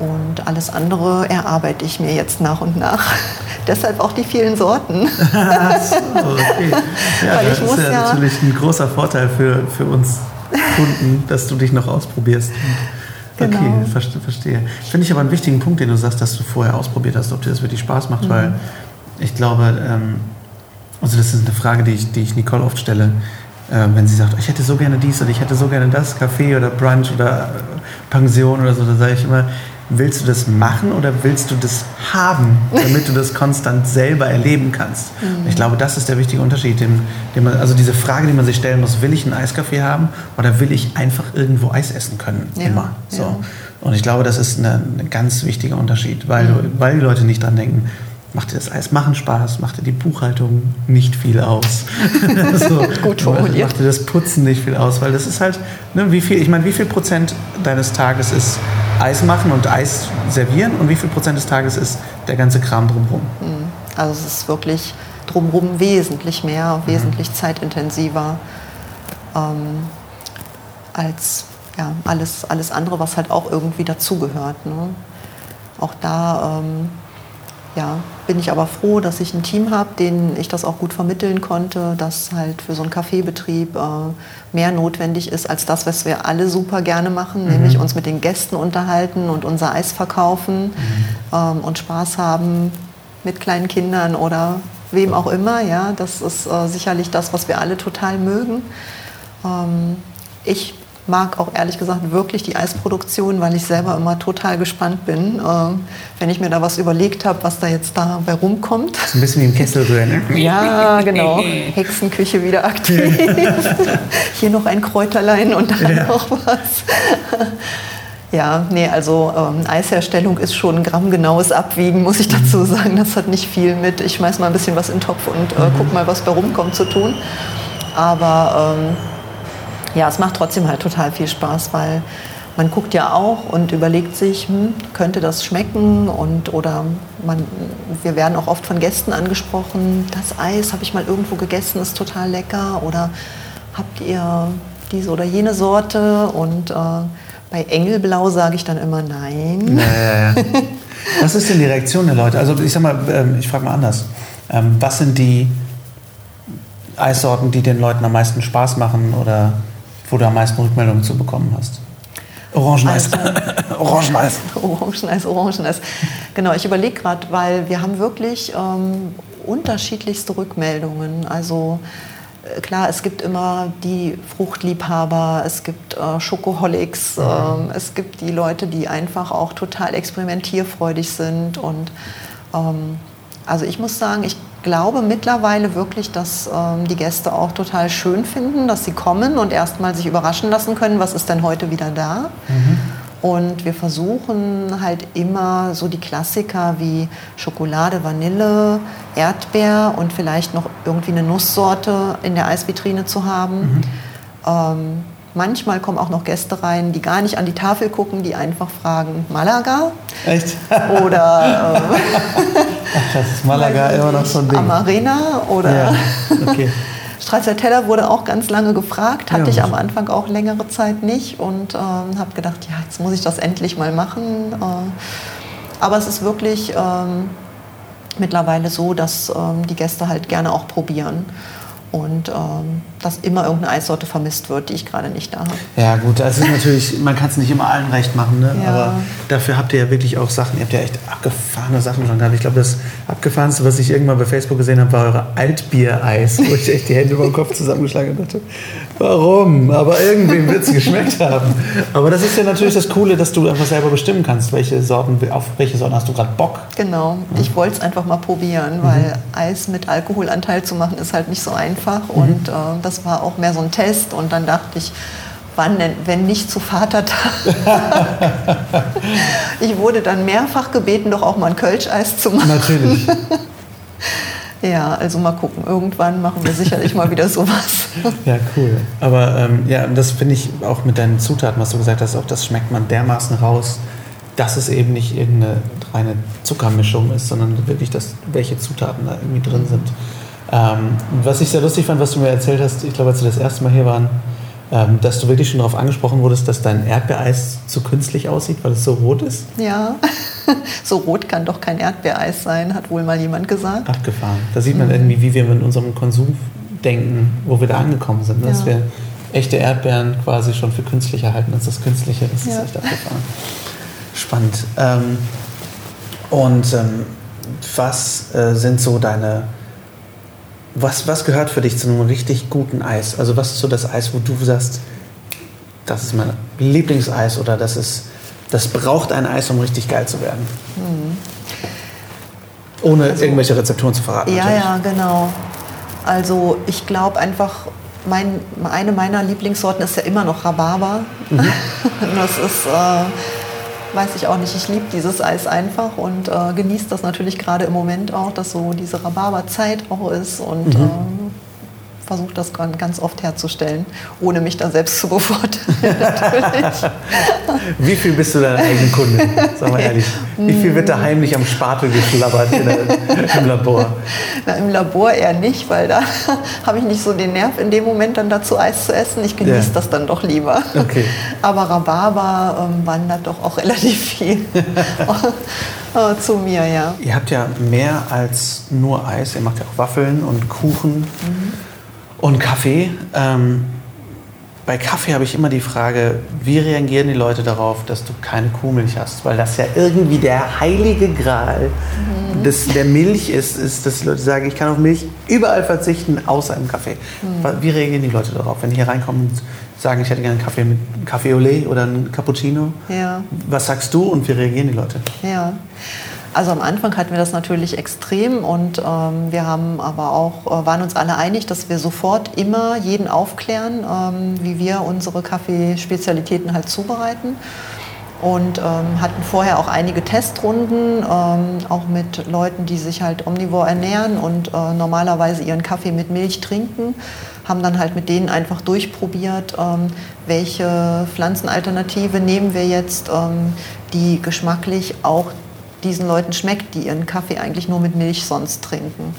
Und alles andere erarbeite ich mir jetzt nach und nach. Deshalb auch die vielen Sorten. so,
okay. Ja, Weil ich das muss ist ja, ja, natürlich ein großer Vorteil für, für uns Kunden, dass du dich noch ausprobierst. Genau. Okay, verstehe. Finde ich aber einen wichtigen Punkt, den du sagst, dass du vorher ausprobiert hast, ob dir das wirklich Spaß macht, mhm. weil ich glaube, ähm, also das ist eine Frage, die ich, die ich Nicole oft stelle wenn sie sagt, ich hätte so gerne dies oder ich hätte so gerne das, Café oder Brunch oder Pension oder so, da sage ich immer, willst du das machen oder willst du das haben, damit du das konstant selber erleben kannst? Mhm. Ich glaube, das ist der wichtige Unterschied. Den, den man, also diese Frage, die man sich stellen muss, will ich einen Eiskaffee haben oder will ich einfach irgendwo Eis essen können? Ja, immer. So. Ja. Und ich glaube, das ist ein ganz wichtiger Unterschied, weil, mhm. weil die Leute nicht dran denken, macht dir das Eis machen Spaß, macht dir die Buchhaltung nicht viel aus. so, Gut formuliert. Macht dir das Putzen nicht viel aus, weil das ist halt, ne, wie viel, ich meine, wie viel Prozent deines Tages ist Eis machen und Eis servieren und wie viel Prozent des Tages ist der ganze Kram drumherum?
Mhm. Also es ist wirklich drumherum wesentlich mehr, mhm. wesentlich zeitintensiver ähm, als ja, alles, alles andere, was halt auch irgendwie dazugehört. Ne? Auch da ähm, ja, bin ich aber froh, dass ich ein Team habe, denen ich das auch gut vermitteln konnte, dass halt für so einen Kaffeebetrieb äh, mehr notwendig ist als das, was wir alle super gerne machen, mhm. nämlich uns mit den Gästen unterhalten und unser Eis verkaufen mhm. ähm, und Spaß haben mit kleinen Kindern oder wem auch immer. Ja, das ist äh, sicherlich das, was wir alle total mögen. Ähm, ich mag auch ehrlich gesagt wirklich die Eisproduktion, weil ich selber immer total gespannt bin, äh, wenn ich mir da was überlegt habe, was da jetzt dabei rumkommt.
Ein bisschen wie im Kesselrühr, ne?
Ja, genau. Hexenküche wieder aktiv. Hier noch ein Kräuterlein und dann ja. noch was. Ja, nee, also ähm, Eisherstellung ist schon ein grammgenaues Abwiegen, muss ich dazu mhm. sagen. Das hat nicht viel mit, ich schmeiß mal ein bisschen was in den Topf und äh, guck mal, was da rumkommt zu tun. Aber ähm, ja, es macht trotzdem halt total viel Spaß, weil man guckt ja auch und überlegt sich, hm, könnte das schmecken und oder man, wir werden auch oft von Gästen angesprochen, das Eis habe ich mal irgendwo gegessen, ist total lecker oder habt ihr diese oder jene Sorte und äh, bei Engelblau sage ich dann immer nein.
Ja, Was ist denn die Reaktion der Leute? Also ich sag mal, ähm, ich frage mal anders. Ähm, was sind die Eissorten, die den Leuten am meisten Spaß machen oder wo du am meisten Rückmeldungen zu bekommen hast? Orangeneis.
Also, Orangeneis. Orangeneis, Orangeneis. Genau, ich überlege gerade, weil wir haben wirklich ähm, unterschiedlichste Rückmeldungen. Also äh, klar, es gibt immer die Fruchtliebhaber, es gibt äh, Schokoholics, mhm. äh, es gibt die Leute, die einfach auch total experimentierfreudig sind. Und ähm, also ich muss sagen, ich glaube mittlerweile wirklich, dass ähm, die Gäste auch total schön finden, dass sie kommen und erstmal sich überraschen lassen können, was ist denn heute wieder da. Mhm. Und wir versuchen halt immer so die Klassiker wie Schokolade, Vanille, Erdbeer und vielleicht noch irgendwie eine Nusssorte in der Eisvitrine zu haben. Mhm. Ähm, Manchmal kommen auch noch Gäste rein, die gar nicht an die Tafel gucken, die einfach fragen, Malaga?
Echt?
Oder
äh, Ach, das ist Malaga immer noch so ein Ding.
Amarena oder
ja, okay.
Stracciatella wurde auch ganz lange gefragt, hatte ja, ich am Anfang auch längere Zeit nicht und ähm, habe gedacht, ja, jetzt muss ich das endlich mal machen. Äh, aber es ist wirklich ähm, mittlerweile so, dass ähm, die Gäste halt gerne auch probieren und ähm, dass immer irgendeine Eissorte vermisst wird, die ich gerade nicht da habe.
Ja gut, das ist natürlich, man kann es nicht immer allen recht machen, ne? Ja. aber dafür habt ihr ja wirklich auch Sachen, ihr habt ja echt abgefahrene Sachen schon gehabt. Ich glaube, das abgefahrenste, was ich irgendwann bei Facebook gesehen habe, war eure Altbier-Eis, wo ich echt die Hände über den Kopf zusammengeschlagen hatte. Warum? Aber irgendwie wird es geschmeckt haben. Aber das ist ja natürlich das Coole, dass du einfach selber bestimmen kannst, welche Sorten, auf welche Sorten hast du gerade Bock.
Genau, ich wollte es einfach mal probieren, weil mhm. Eis mit Alkoholanteil zu machen ist halt nicht so einfach. Mhm. Und äh, das war auch mehr so ein Test. Und dann dachte ich, wann denn, wenn nicht zu Vatertag? ich wurde dann mehrfach gebeten, doch auch mal ein Kölsch-Eis zu machen.
Natürlich.
Ja, also mal gucken. Irgendwann machen wir sicherlich mal wieder sowas.
Ja, cool. Aber ähm, ja, das finde ich auch mit deinen Zutaten, was du gesagt hast, auch das schmeckt man dermaßen raus, dass es eben nicht irgendeine reine Zuckermischung ist, sondern wirklich, dass, welche Zutaten da irgendwie drin sind. Ähm, was ich sehr lustig fand, was du mir erzählt hast, ich glaube, als wir das erste Mal hier waren, ähm, dass du wirklich schon darauf angesprochen wurdest, dass dein Erdbeereis zu künstlich aussieht, weil es so rot ist?
Ja, so rot kann doch kein Erdbeereis sein, hat wohl mal jemand gesagt.
Abgefahren. Da sieht man mhm. irgendwie, wie wir mit unserem Konsum denken, wo wir da angekommen sind. Ne? Dass wir echte Erdbeeren quasi schon für künstlicher halten als das Künstliche. Das ist echt abgefahren. Spannend. Ähm, und ähm, was äh, sind so deine was, was gehört für dich zu einem richtig guten Eis? Also was ist so das Eis, wo du sagst, das ist mein Lieblingseis oder das ist, das braucht ein Eis, um richtig geil zu werden? Mhm. Ohne also, irgendwelche Rezepturen zu verraten.
Ja, natürlich. ja, genau. Also ich glaube einfach, mein, eine meiner Lieblingssorten ist ja immer noch Rhabarber. Mhm. das ist äh, weiß ich auch nicht. Ich liebe dieses Eis einfach und äh, genieße das natürlich gerade im Moment auch, dass so diese Rhabarberzeit auch ist und mhm. ähm, versuche das ganz oft herzustellen, ohne mich da selbst zu bevorteilen.
Wie viel bist du deine eigene Kunde? Sag mal ehrlich. Wie viel wird da heimlich am Spatel geschlabbert im Labor?
Na, Im Labor eher nicht, weil da habe ich nicht so den Nerv in dem Moment dann dazu Eis zu essen. Ich genieße ja. das dann doch lieber.
Okay.
Aber Rhabarber ähm, wandert doch auch relativ viel äh, zu mir, ja.
Ihr habt ja mehr als nur Eis. Ihr macht ja auch Waffeln und Kuchen. Mhm und Kaffee. Ähm, bei Kaffee habe ich immer die Frage, wie reagieren die Leute darauf, dass du keine Kuhmilch hast? Weil das ja irgendwie der heilige Gral mhm. des, der Milch ist, ist, dass die Leute sagen, ich kann auf Milch überall verzichten, außer im Kaffee. Mhm. Wie reagieren die Leute darauf, wenn die hier reinkommen und sagen, ich hätte gerne einen Kaffee mit Kaffee au lait oder einen Cappuccino?
Ja.
Was sagst du und wie reagieren die Leute?
Ja. Also am Anfang hatten wir das natürlich extrem und ähm, wir haben aber auch, äh, waren uns alle einig, dass wir sofort immer jeden aufklären, ähm, wie wir unsere Kaffeespezialitäten halt zubereiten und ähm, hatten vorher auch einige Testrunden, ähm, auch mit Leuten, die sich halt omnivor ernähren und äh, normalerweise ihren Kaffee mit Milch trinken, haben dann halt mit denen einfach durchprobiert, ähm, welche Pflanzenalternative nehmen wir jetzt, ähm, die geschmacklich auch diesen Leuten schmeckt, die ihren Kaffee eigentlich nur mit Milch sonst trinken.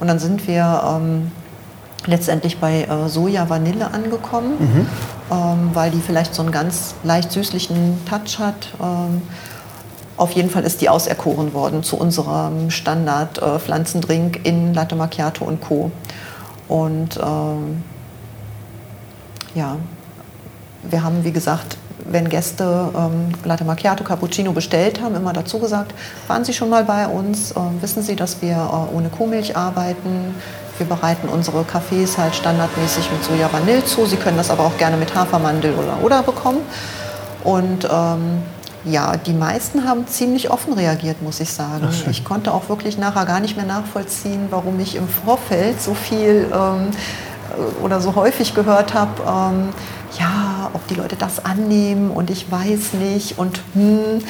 Und dann sind wir ähm, letztendlich bei äh, Soja Vanille angekommen, mhm. ähm, weil die vielleicht so einen ganz leicht süßlichen Touch hat. Ähm, auf jeden Fall ist die auserkoren worden zu unserem Standard äh, in Latte Macchiato und Co. Und ähm, ja, wir haben, wie gesagt, wenn Gäste ähm, Latte Macchiato, Cappuccino bestellt haben, immer dazu gesagt, waren Sie schon mal bei uns, äh, wissen Sie, dass wir äh, ohne Kuhmilch arbeiten. Wir bereiten unsere Kaffees halt standardmäßig mit Soja Vanille zu. Sie können das aber auch gerne mit Hafermandel oder oder bekommen. Und ähm, ja, die meisten haben ziemlich offen reagiert, muss ich sagen. Ich konnte auch wirklich nachher gar nicht mehr nachvollziehen, warum ich im Vorfeld so viel ähm, oder so häufig gehört habe, ähm, ja, ob die Leute das annehmen und ich weiß nicht und hm.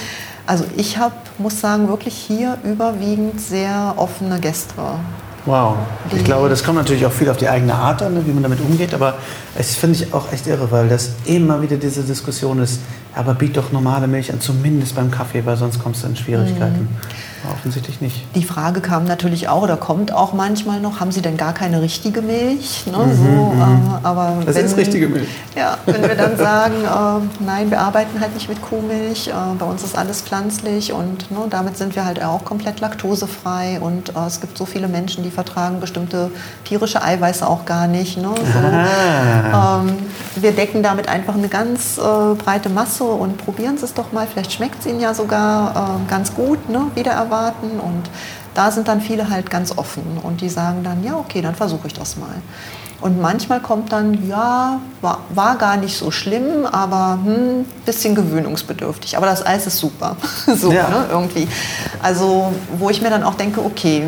Also ich habe, muss sagen, wirklich hier überwiegend sehr offene Gäste.
Wow. Ich glaube, das kommt natürlich auch viel auf die eigene Art an, wie man damit umgeht, aber es finde ich auch echt irre, weil das immer wieder diese Diskussion ist, aber biet doch normale Milch an, zumindest beim Kaffee, weil sonst kommst du in Schwierigkeiten. Offensichtlich nicht.
Die Frage kam natürlich auch oder kommt auch manchmal noch, haben Sie denn gar keine richtige Milch? Ne?
Mhm,
so,
mhm.
äh, aber
das
wenn,
ist richtige Milch.
Ja, wenn wir dann sagen, äh, nein, wir arbeiten halt nicht mit Kuhmilch, äh, bei uns ist alles pflanzlich und ne, damit sind wir halt auch komplett laktosefrei und äh, es gibt so viele Menschen, die vertragen bestimmte tierische Eiweiße auch gar nicht. Ne? So, ähm, wir decken damit einfach eine ganz äh, breite Masse und probieren Sie es doch mal, vielleicht schmeckt es Ihnen ja sogar äh, ganz gut, ne? wieder erwarten und da sind dann viele halt ganz offen und die sagen dann, ja okay, dann versuche ich das mal. Und manchmal kommt dann, ja, war, war gar nicht so schlimm, aber ein hm, bisschen gewöhnungsbedürftig. Aber das Eis ist super. so, ja. ne, irgendwie. Also, wo ich mir dann auch denke, okay,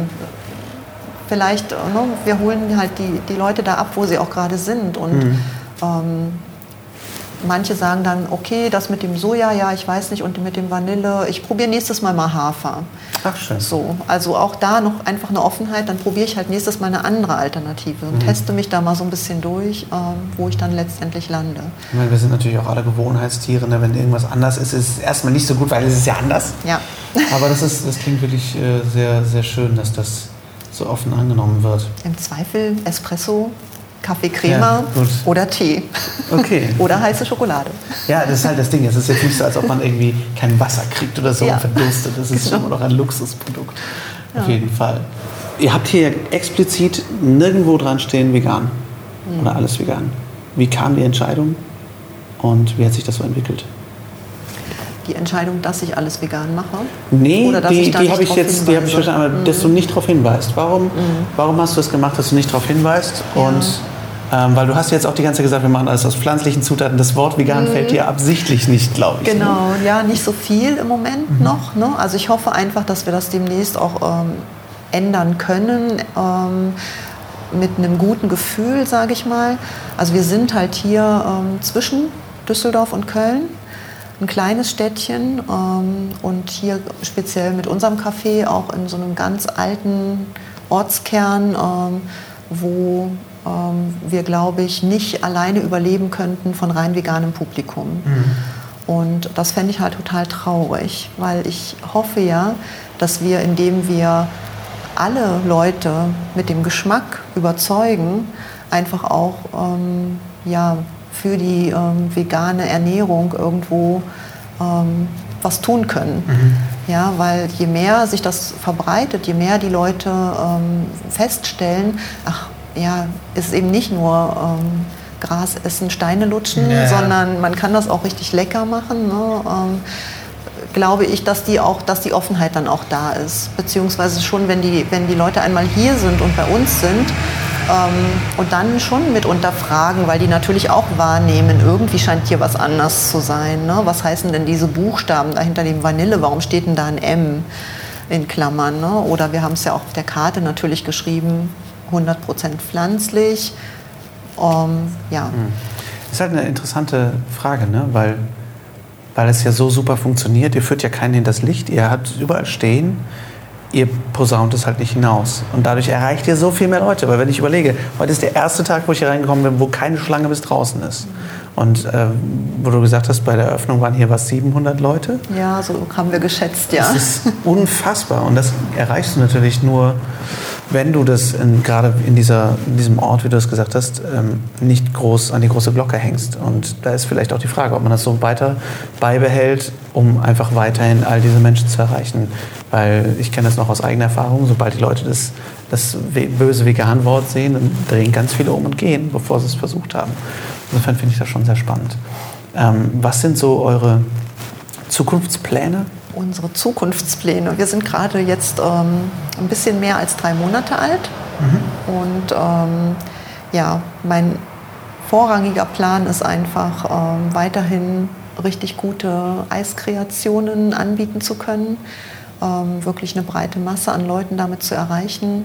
vielleicht, ne, wir holen halt die, die Leute da ab, wo sie auch gerade sind. Und mhm. ähm, manche sagen dann, okay, das mit dem Soja, ja, ich weiß nicht, und mit dem Vanille, ich probiere nächstes Mal mal Hafer.
Ach schön.
So, also auch da noch einfach eine Offenheit, dann probiere ich halt nächstes Mal eine andere Alternative und mhm. teste mich da mal so ein bisschen durch, ähm, wo ich dann letztendlich lande.
Ich meine, wir sind natürlich auch alle Gewohnheitstiere, ne? wenn irgendwas anders ist, ist es erstmal nicht so gut, weil es ist ja anders.
Ja.
Aber das, ist, das klingt wirklich äh, sehr, sehr schön, dass das so offen angenommen wird.
Im Zweifel Espresso Kaffee Crema ja, oder Tee.
Okay.
oder heiße Schokolade.
Ja, das ist halt das Ding. Es ist jetzt nicht so, als ob man irgendwie kein Wasser kriegt oder so ja. und verdurstet. Das ist genau. immer noch ein Luxusprodukt. Ja. Auf jeden Fall. Ihr habt hier explizit nirgendwo dran stehen vegan. Mhm. Oder alles vegan. Wie kam die Entscheidung und wie hat sich das so entwickelt?
die Entscheidung, dass ich alles vegan mache?
Nee, Oder dass die, die habe ich jetzt, die habe ich verstanden, aber mhm. dass du nicht darauf hinweist. Warum, mhm. warum hast du es gemacht, dass du nicht darauf hinweist? Ja. Und ähm, weil du hast jetzt auch die ganze Zeit gesagt, wir machen alles aus pflanzlichen Zutaten. Das Wort vegan mhm. fällt dir absichtlich nicht, glaube ich.
Ne? Genau, ne? ja, nicht so viel im Moment mhm. noch. Ne? Also ich hoffe einfach, dass wir das demnächst auch ähm, ändern können. Ähm, mit einem guten Gefühl, sage ich mal. Also wir sind halt hier ähm, zwischen Düsseldorf und Köln ein kleines Städtchen ähm, und hier speziell mit unserem Café auch in so einem ganz alten Ortskern, ähm, wo wir, glaube ich, nicht alleine überleben könnten von rein veganem Publikum. Mhm. Und das fände ich halt total traurig, weil ich hoffe ja, dass wir, indem wir alle Leute mit dem Geschmack überzeugen, einfach auch ähm, ja, für die ähm, vegane Ernährung irgendwo ähm, was tun können. Mhm. Ja, weil je mehr sich das verbreitet, je mehr die Leute ähm, feststellen, ach ja, ist eben nicht nur ähm, Gras essen, Steine lutschen, ja. sondern man kann das auch richtig lecker machen. Ne? Ähm, glaube ich, dass die auch, dass die Offenheit dann auch da ist. Beziehungsweise schon, wenn die, wenn die Leute einmal hier sind und bei uns sind, ähm, und dann schon mitunter fragen, weil die natürlich auch wahrnehmen, irgendwie scheint hier was anders zu sein. Ne? Was heißen denn diese Buchstaben da hinter dem Vanille? Warum steht denn da ein M in Klammern? Ne? Oder wir haben es ja auch auf der Karte natürlich geschrieben, 100% pflanzlich. Ähm, ja. Hm.
Das ist halt eine interessante Frage, ne? weil, weil es ja so super funktioniert. Ihr führt ja keinen in das Licht, ihr habt es überall stehen ihr posaunt es halt nicht hinaus. Und dadurch erreicht ihr so viel mehr Leute. Weil wenn ich überlege, heute ist der erste Tag, wo ich hier reingekommen bin, wo keine Schlange bis draußen ist. Und äh, wo du gesagt hast, bei der Eröffnung waren hier was 700 Leute?
Ja, so haben wir geschätzt, ja.
Das ist unfassbar. Und das erreichst du natürlich nur, wenn du das in, gerade in, dieser, in diesem Ort, wie du es gesagt hast, ähm, nicht groß an die große Glocke hängst. Und da ist vielleicht auch die Frage, ob man das so weiter beibehält, um einfach weiterhin all diese Menschen zu erreichen. Weil ich kenne das noch aus eigener Erfahrung, sobald die Leute das, das böse Vegan-Wort sehen, dann drehen ganz viele um und gehen, bevor sie es versucht haben. Insofern finde ich das schon sehr spannend. Ähm, was sind so eure Zukunftspläne?
Unsere Zukunftspläne. Wir sind gerade jetzt ähm, ein bisschen mehr als drei Monate alt. Mhm. Und ähm, ja, mein vorrangiger Plan ist einfach ähm, weiterhin richtig gute Eiskreationen anbieten zu können, ähm, wirklich eine breite Masse an Leuten damit zu erreichen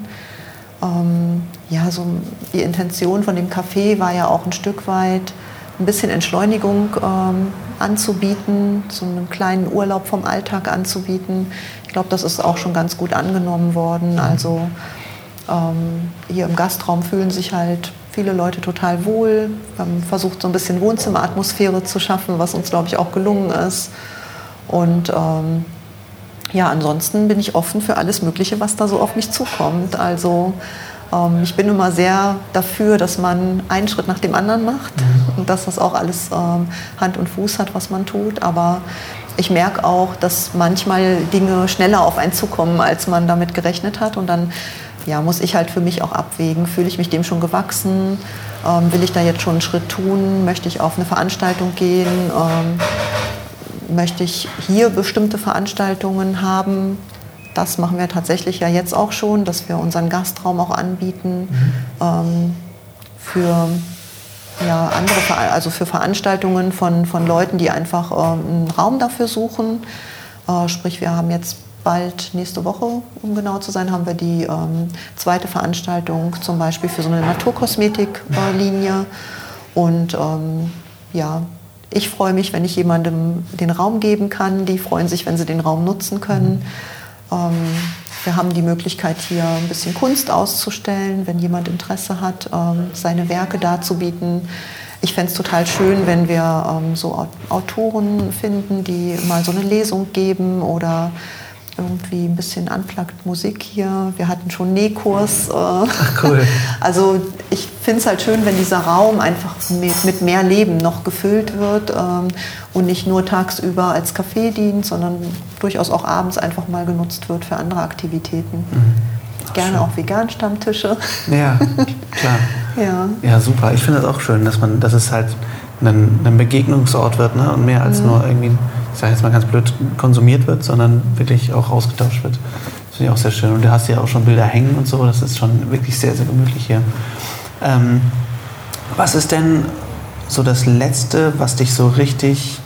ähm, ja, so die Intention von dem Café war ja auch ein Stück weit ein bisschen Entschleunigung ähm, anzubieten, so einen kleinen Urlaub vom Alltag anzubieten. Ich glaube, das ist auch schon ganz gut angenommen worden. Mhm. Also ähm, hier im Gastraum fühlen sich halt viele Leute total wohl. Wir haben versucht, so ein bisschen Wohnzimmeratmosphäre zu schaffen, was uns, glaube ich, auch gelungen ist. Und ähm, ja, ansonsten bin ich offen für alles Mögliche, was da so auf mich zukommt. Also ähm, ich bin immer sehr dafür, dass man einen Schritt nach dem anderen macht mhm. und dass das auch alles ähm, Hand und Fuß hat, was man tut. Aber ich merke auch, dass manchmal Dinge schneller auf einen zukommen, als man damit gerechnet hat. Und dann ja, muss ich halt für mich auch abwägen, fühle ich mich dem schon gewachsen, ähm, will ich da jetzt schon einen Schritt tun, möchte ich auf eine Veranstaltung gehen, ähm, möchte ich hier bestimmte Veranstaltungen haben. Das machen wir tatsächlich ja jetzt auch schon, dass wir unseren Gastraum auch anbieten mhm. ähm, für ja, andere, also für Veranstaltungen von, von Leuten, die einfach ähm, einen Raum dafür suchen. Äh, sprich, wir haben jetzt bald nächste Woche, um genau zu sein, haben wir die ähm, zweite Veranstaltung zum Beispiel für so eine Naturkosmetiklinie. Und ähm, ja, ich freue mich, wenn ich jemandem den Raum geben kann. Die freuen sich, wenn sie den Raum nutzen können. Ähm, wir haben die Möglichkeit, hier ein bisschen Kunst auszustellen, wenn jemand Interesse hat, ähm, seine Werke darzubieten. Ich fände es total schön, wenn wir ähm, so Autoren finden, die mal so eine Lesung geben oder irgendwie ein bisschen unplugged Musik hier. Wir hatten schon Nähkurs. Äh. Ach, cool. Also ich finde es halt schön, wenn dieser Raum einfach mit, mit mehr Leben noch gefüllt wird ähm, und nicht nur tagsüber als Café dient, sondern durchaus auch abends einfach mal genutzt wird für andere Aktivitäten. Mhm. Gerne schön. auch Vegan-Stammtische.
Ja, klar. ja. ja, super. Ich finde das auch schön, dass man, dass es halt ein, ein Begegnungsort wird ne? und mehr als mhm. nur irgendwie ich sage jetzt mal ganz blöd, konsumiert wird, sondern wirklich auch ausgetauscht wird. Das finde ich auch sehr schön. Und du hast ja auch schon Bilder hängen und so, das ist schon wirklich sehr, sehr gemütlich hier. Ähm, was ist denn so das Letzte, was dich so richtig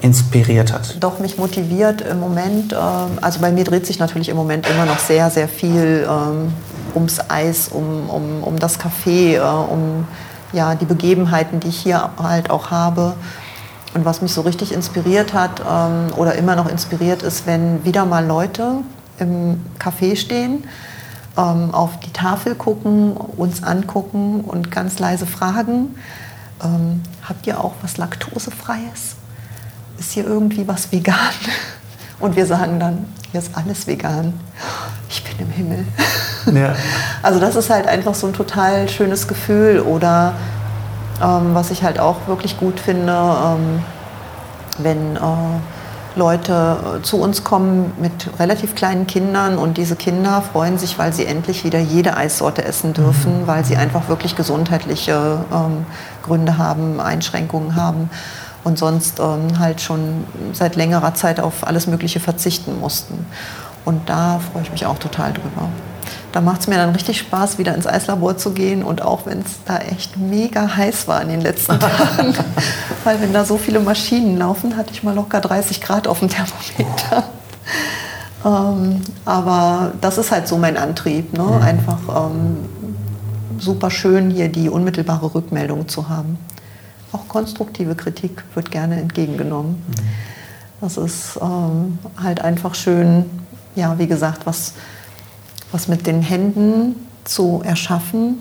inspiriert hat?
Doch, mich motiviert im Moment, ähm, also bei mir dreht sich natürlich im Moment immer noch sehr, sehr viel ähm, ums Eis, um, um, um das Café, äh, um ja, die Begebenheiten, die ich hier halt auch habe. Und was mich so richtig inspiriert hat ähm, oder immer noch inspiriert ist, wenn wieder mal Leute im Café stehen, ähm, auf die Tafel gucken, uns angucken und ganz leise fragen, ähm, habt ihr auch was Laktosefreies? Ist hier irgendwie was vegan? Und wir sagen dann, hier ist alles vegan. Ich bin im Himmel. Ja. Also das ist halt einfach so ein total schönes Gefühl oder ähm, was ich halt auch wirklich gut finde, ähm, wenn äh, Leute äh, zu uns kommen mit relativ kleinen Kindern und diese Kinder freuen sich, weil sie endlich wieder jede Eissorte essen dürfen, mhm. weil sie einfach wirklich gesundheitliche ähm, Gründe haben, Einschränkungen haben und sonst ähm, halt schon seit längerer Zeit auf alles Mögliche verzichten mussten. Und da freue ich mich auch total drüber da macht es mir dann richtig Spaß, wieder ins Eislabor zu gehen und auch wenn es da echt mega heiß war in den letzten Tagen, weil wenn da so viele Maschinen laufen, hatte ich mal locker 30 Grad auf dem Thermometer. Ähm, aber das ist halt so mein Antrieb, ne? Mhm. einfach ähm, super schön hier die unmittelbare Rückmeldung zu haben. Auch konstruktive Kritik wird gerne entgegengenommen. Mhm. Das ist ähm, halt einfach schön, ja, wie gesagt, was was mit den Händen zu erschaffen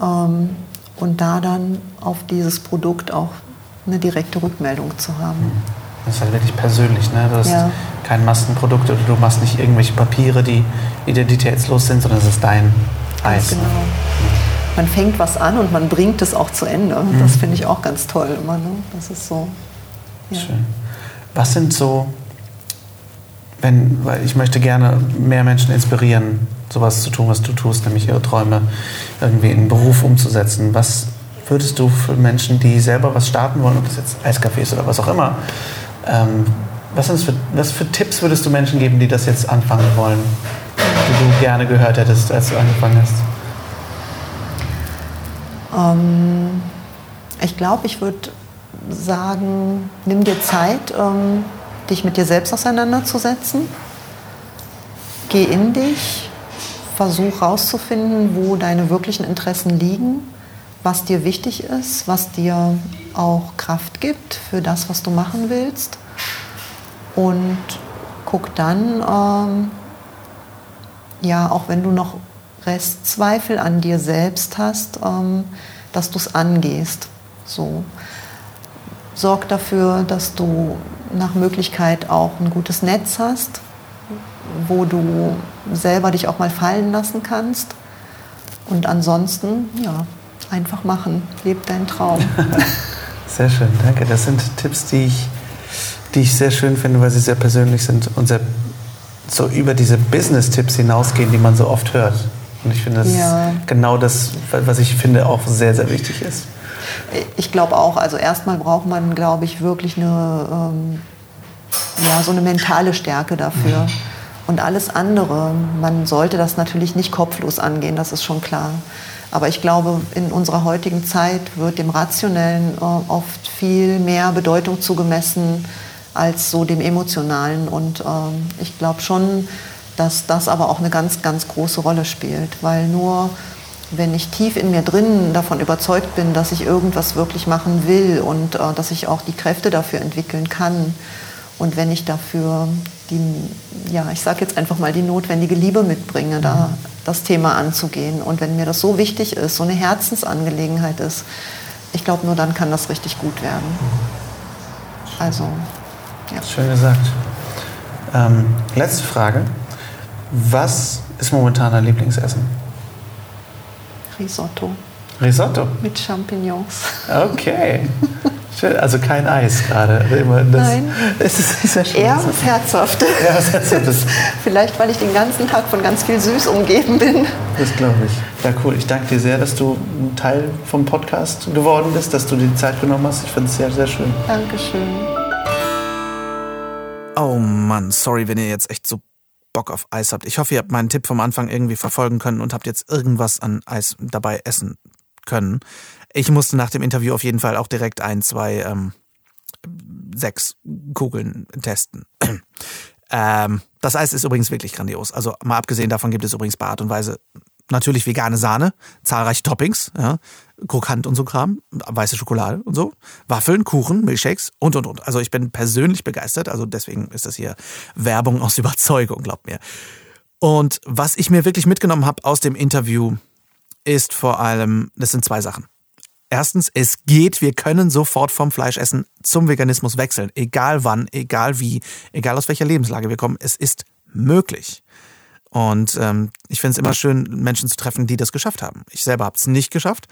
ähm, und da dann auf dieses Produkt auch eine direkte Rückmeldung zu haben.
Das ist halt wirklich persönlich, ne? Du hast ja. kein Massenprodukt oder du machst nicht irgendwelche Papiere, die identitätslos sind, sondern es ist dein Eis. Genau.
Man fängt was an und man bringt es auch zu Ende. Mhm. Das finde ich auch ganz toll immer. Ne? Das ist so.
Ja. Schön. Was sind so wenn, weil ich möchte gerne mehr Menschen inspirieren, sowas zu tun, was du tust, nämlich ihre Träume irgendwie in Beruf umzusetzen. Was würdest du für Menschen, die selber was starten wollen, ob das jetzt Eiscafé ist oder was auch immer, ähm, was, für, was für Tipps würdest du Menschen geben, die das jetzt anfangen wollen, die du gerne gehört hättest, als du angefangen hast?
Ähm, ich glaube, ich würde sagen, nimm dir Zeit. Ähm, dich mit dir selbst auseinanderzusetzen. Geh in dich, versuch herauszufinden, wo deine wirklichen Interessen liegen, was dir wichtig ist, was dir auch Kraft gibt für das, was du machen willst. Und guck dann, ähm, ja, auch wenn du noch Restzweifel an dir selbst hast, ähm, dass du es angehst. So. Sorg dafür, dass du nach Möglichkeit auch ein gutes Netz hast, wo du selber dich auch mal fallen lassen kannst. Und ansonsten, ja, einfach machen. Leb deinen Traum.
sehr schön, danke. Das sind Tipps, die ich, die ich sehr schön finde, weil sie sehr persönlich sind und sehr so über diese Business-Tipps hinausgehen, die man so oft hört. Und ich finde, das ja. ist genau das, was ich finde, auch sehr, sehr wichtig ist.
Ich glaube auch, also erstmal braucht man, glaube ich, wirklich eine, ähm, ja, so eine mentale Stärke dafür. Mhm. Und alles andere, man sollte das natürlich nicht kopflos angehen, das ist schon klar. Aber ich glaube, in unserer heutigen Zeit wird dem Rationellen äh, oft viel mehr Bedeutung zugemessen als so dem Emotionalen. Und ähm, ich glaube schon, dass das aber auch eine ganz, ganz große Rolle spielt, weil nur wenn ich tief in mir drin davon überzeugt bin, dass ich irgendwas wirklich machen will und äh, dass ich auch die Kräfte dafür entwickeln kann und wenn ich dafür die, ja, ich sage jetzt einfach mal die notwendige Liebe mitbringe, da mhm. das Thema anzugehen und wenn mir das so wichtig ist, so eine Herzensangelegenheit ist, ich glaube, nur dann kann das richtig gut werden. Also,
ja. Schön gesagt. Ähm, letzte Frage. Was ist momentan dein Lieblingsessen?
Risotto.
Risotto?
Mit Champignons.
Okay. Schön. Also kein Eis gerade. Also
Nein. Es ist, ist ja schön. Eher herzhaft. Ja, herzhaft. Vielleicht, weil ich den ganzen Tag von ganz viel Süß umgeben bin.
Das glaube ich. Ja, cool. Ich danke dir sehr, dass du ein Teil vom Podcast geworden bist, dass du dir die Zeit genommen hast. Ich finde es sehr, sehr schön.
Dankeschön.
Oh Mann, sorry, wenn ihr jetzt echt so Bock auf Eis habt. Ich hoffe, ihr habt meinen Tipp vom Anfang irgendwie verfolgen können und habt jetzt irgendwas an Eis dabei essen können. Ich musste nach dem Interview auf jeden Fall auch direkt ein, zwei, ähm, sechs Kugeln testen. ähm, das Eis ist übrigens wirklich grandios. Also mal abgesehen davon gibt es übrigens bei Art und Weise natürlich vegane Sahne, zahlreiche Toppings, ja, krokant und so Kram, weiße Schokolade und so, Waffeln, Kuchen, Milchshakes und und und. Also ich bin persönlich begeistert, also deswegen ist das hier Werbung aus Überzeugung, glaubt mir. Und was ich mir wirklich mitgenommen habe aus dem Interview, ist vor allem, das sind zwei Sachen. Erstens, es geht, wir können sofort vom Fleischessen zum Veganismus wechseln, egal wann, egal wie, egal aus welcher Lebenslage wir kommen, es ist möglich. Und ähm, ich finde es immer schön, Menschen zu treffen, die das geschafft haben. Ich selber habe es nicht geschafft.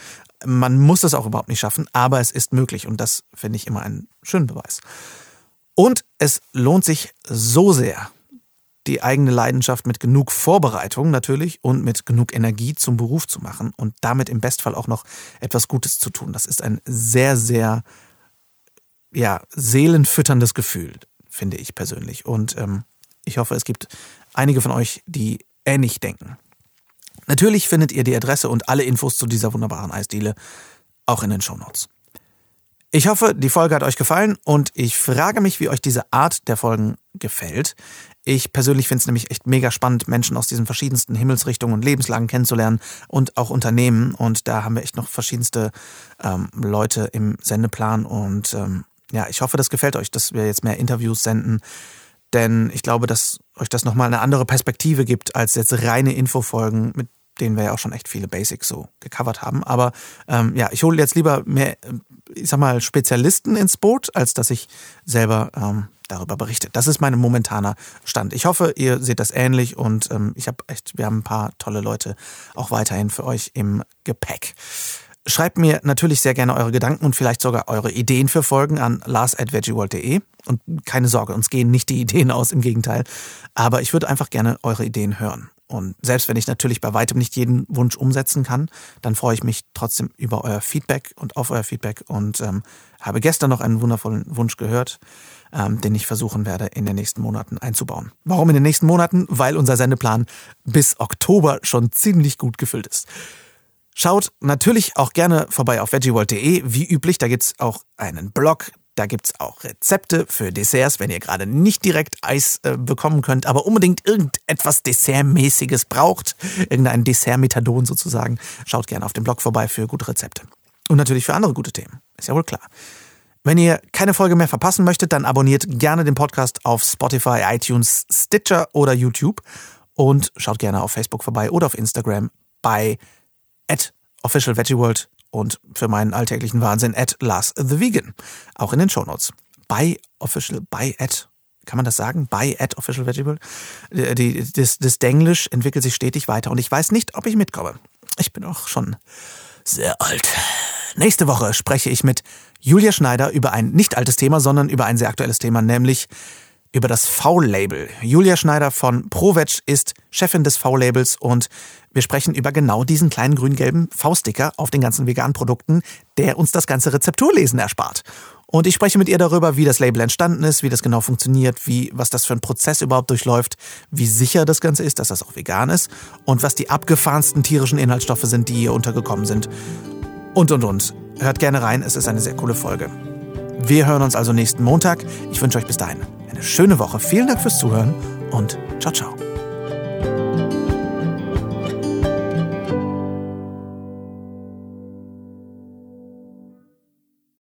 Man muss es auch überhaupt nicht schaffen, aber es ist möglich. Und das finde ich immer einen schönen Beweis. Und es lohnt sich so sehr, die eigene Leidenschaft mit genug Vorbereitung natürlich und mit genug Energie zum Beruf zu machen und damit im Bestfall auch noch etwas Gutes zu tun. Das ist ein sehr, sehr ja, seelenfütterndes Gefühl, finde ich persönlich. Und ähm, ich hoffe, es gibt einige von euch, die ähnlich denken. Natürlich findet ihr die Adresse und alle Infos zu dieser wunderbaren Eisdiele auch in den Shownotes. Ich hoffe, die Folge hat euch gefallen und ich frage mich, wie euch diese Art der Folgen gefällt. Ich persönlich finde es nämlich echt mega spannend, Menschen aus diesen verschiedensten Himmelsrichtungen und Lebenslagen kennenzulernen und auch Unternehmen. Und da haben wir echt noch verschiedenste ähm, Leute im Sendeplan. Und ähm, ja, ich hoffe, das gefällt euch, dass wir jetzt mehr Interviews senden denn ich glaube, dass euch das nochmal eine andere Perspektive gibt als jetzt reine Infofolgen, mit denen wir ja auch schon echt viele Basics so gecovert haben. Aber ähm, ja, ich hole jetzt lieber mehr, ich sag mal, Spezialisten ins Boot, als dass ich selber ähm, darüber berichte. Das ist mein momentaner Stand. Ich hoffe, ihr seht das ähnlich und ähm, ich habe echt, wir haben ein paar tolle Leute auch weiterhin für euch im Gepäck. Schreibt mir natürlich sehr gerne eure Gedanken und vielleicht sogar eure Ideen für Folgen an lars.veggieworld.de. Und keine Sorge, uns gehen nicht die Ideen aus, im Gegenteil. Aber ich würde einfach gerne eure Ideen hören. Und selbst wenn ich natürlich bei weitem nicht jeden Wunsch umsetzen kann, dann freue ich mich trotzdem über euer Feedback und auf euer Feedback und ähm, habe gestern noch einen wundervollen Wunsch gehört, ähm, den ich versuchen werde, in den nächsten Monaten einzubauen. Warum in den nächsten Monaten? Weil unser Sendeplan bis Oktober schon ziemlich gut gefüllt ist. Schaut natürlich auch gerne vorbei auf veggieworld.de. Wie üblich, da gibt's auch einen Blog. Da gibt's auch Rezepte für Desserts, wenn ihr gerade nicht direkt Eis äh, bekommen könnt, aber unbedingt irgendetwas Dessertmäßiges braucht. Irgendein Dessert-Methadon sozusagen. Schaut gerne auf dem Blog vorbei für gute Rezepte. Und natürlich für andere gute Themen. Ist ja wohl klar. Wenn ihr keine Folge mehr verpassen möchtet, dann abonniert gerne den Podcast auf Spotify, iTunes, Stitcher oder YouTube und schaut gerne auf Facebook vorbei oder auf Instagram bei at Official und für meinen alltäglichen Wahnsinn at Lars the Vegan. Auch in den Shownotes. Bei Official, bei at kann man das sagen? Bei at Official Vegetable. Die, das, das Denglisch entwickelt sich stetig weiter und ich weiß nicht, ob ich mitkomme. Ich bin auch schon sehr alt. Nächste Woche spreche ich mit Julia Schneider über ein nicht altes Thema, sondern über ein sehr aktuelles Thema, nämlich über das V-Label. Julia Schneider von ProVeg ist Chefin des V-Labels und wir sprechen über genau diesen kleinen grün-gelben V-Sticker auf den ganzen veganen Produkten, der uns das ganze Rezepturlesen erspart. Und ich spreche mit ihr darüber, wie das Label entstanden ist, wie das genau funktioniert, wie, was das für ein Prozess überhaupt durchläuft, wie sicher das Ganze ist, dass das auch vegan ist und was die abgefahrensten tierischen Inhaltsstoffe sind, die hier untergekommen sind. Und, und, und. Hört gerne rein, es ist eine sehr coole Folge. Wir hören uns also nächsten Montag. Ich wünsche euch bis dahin eine schöne Woche. Vielen Dank fürs Zuhören und ciao, ciao.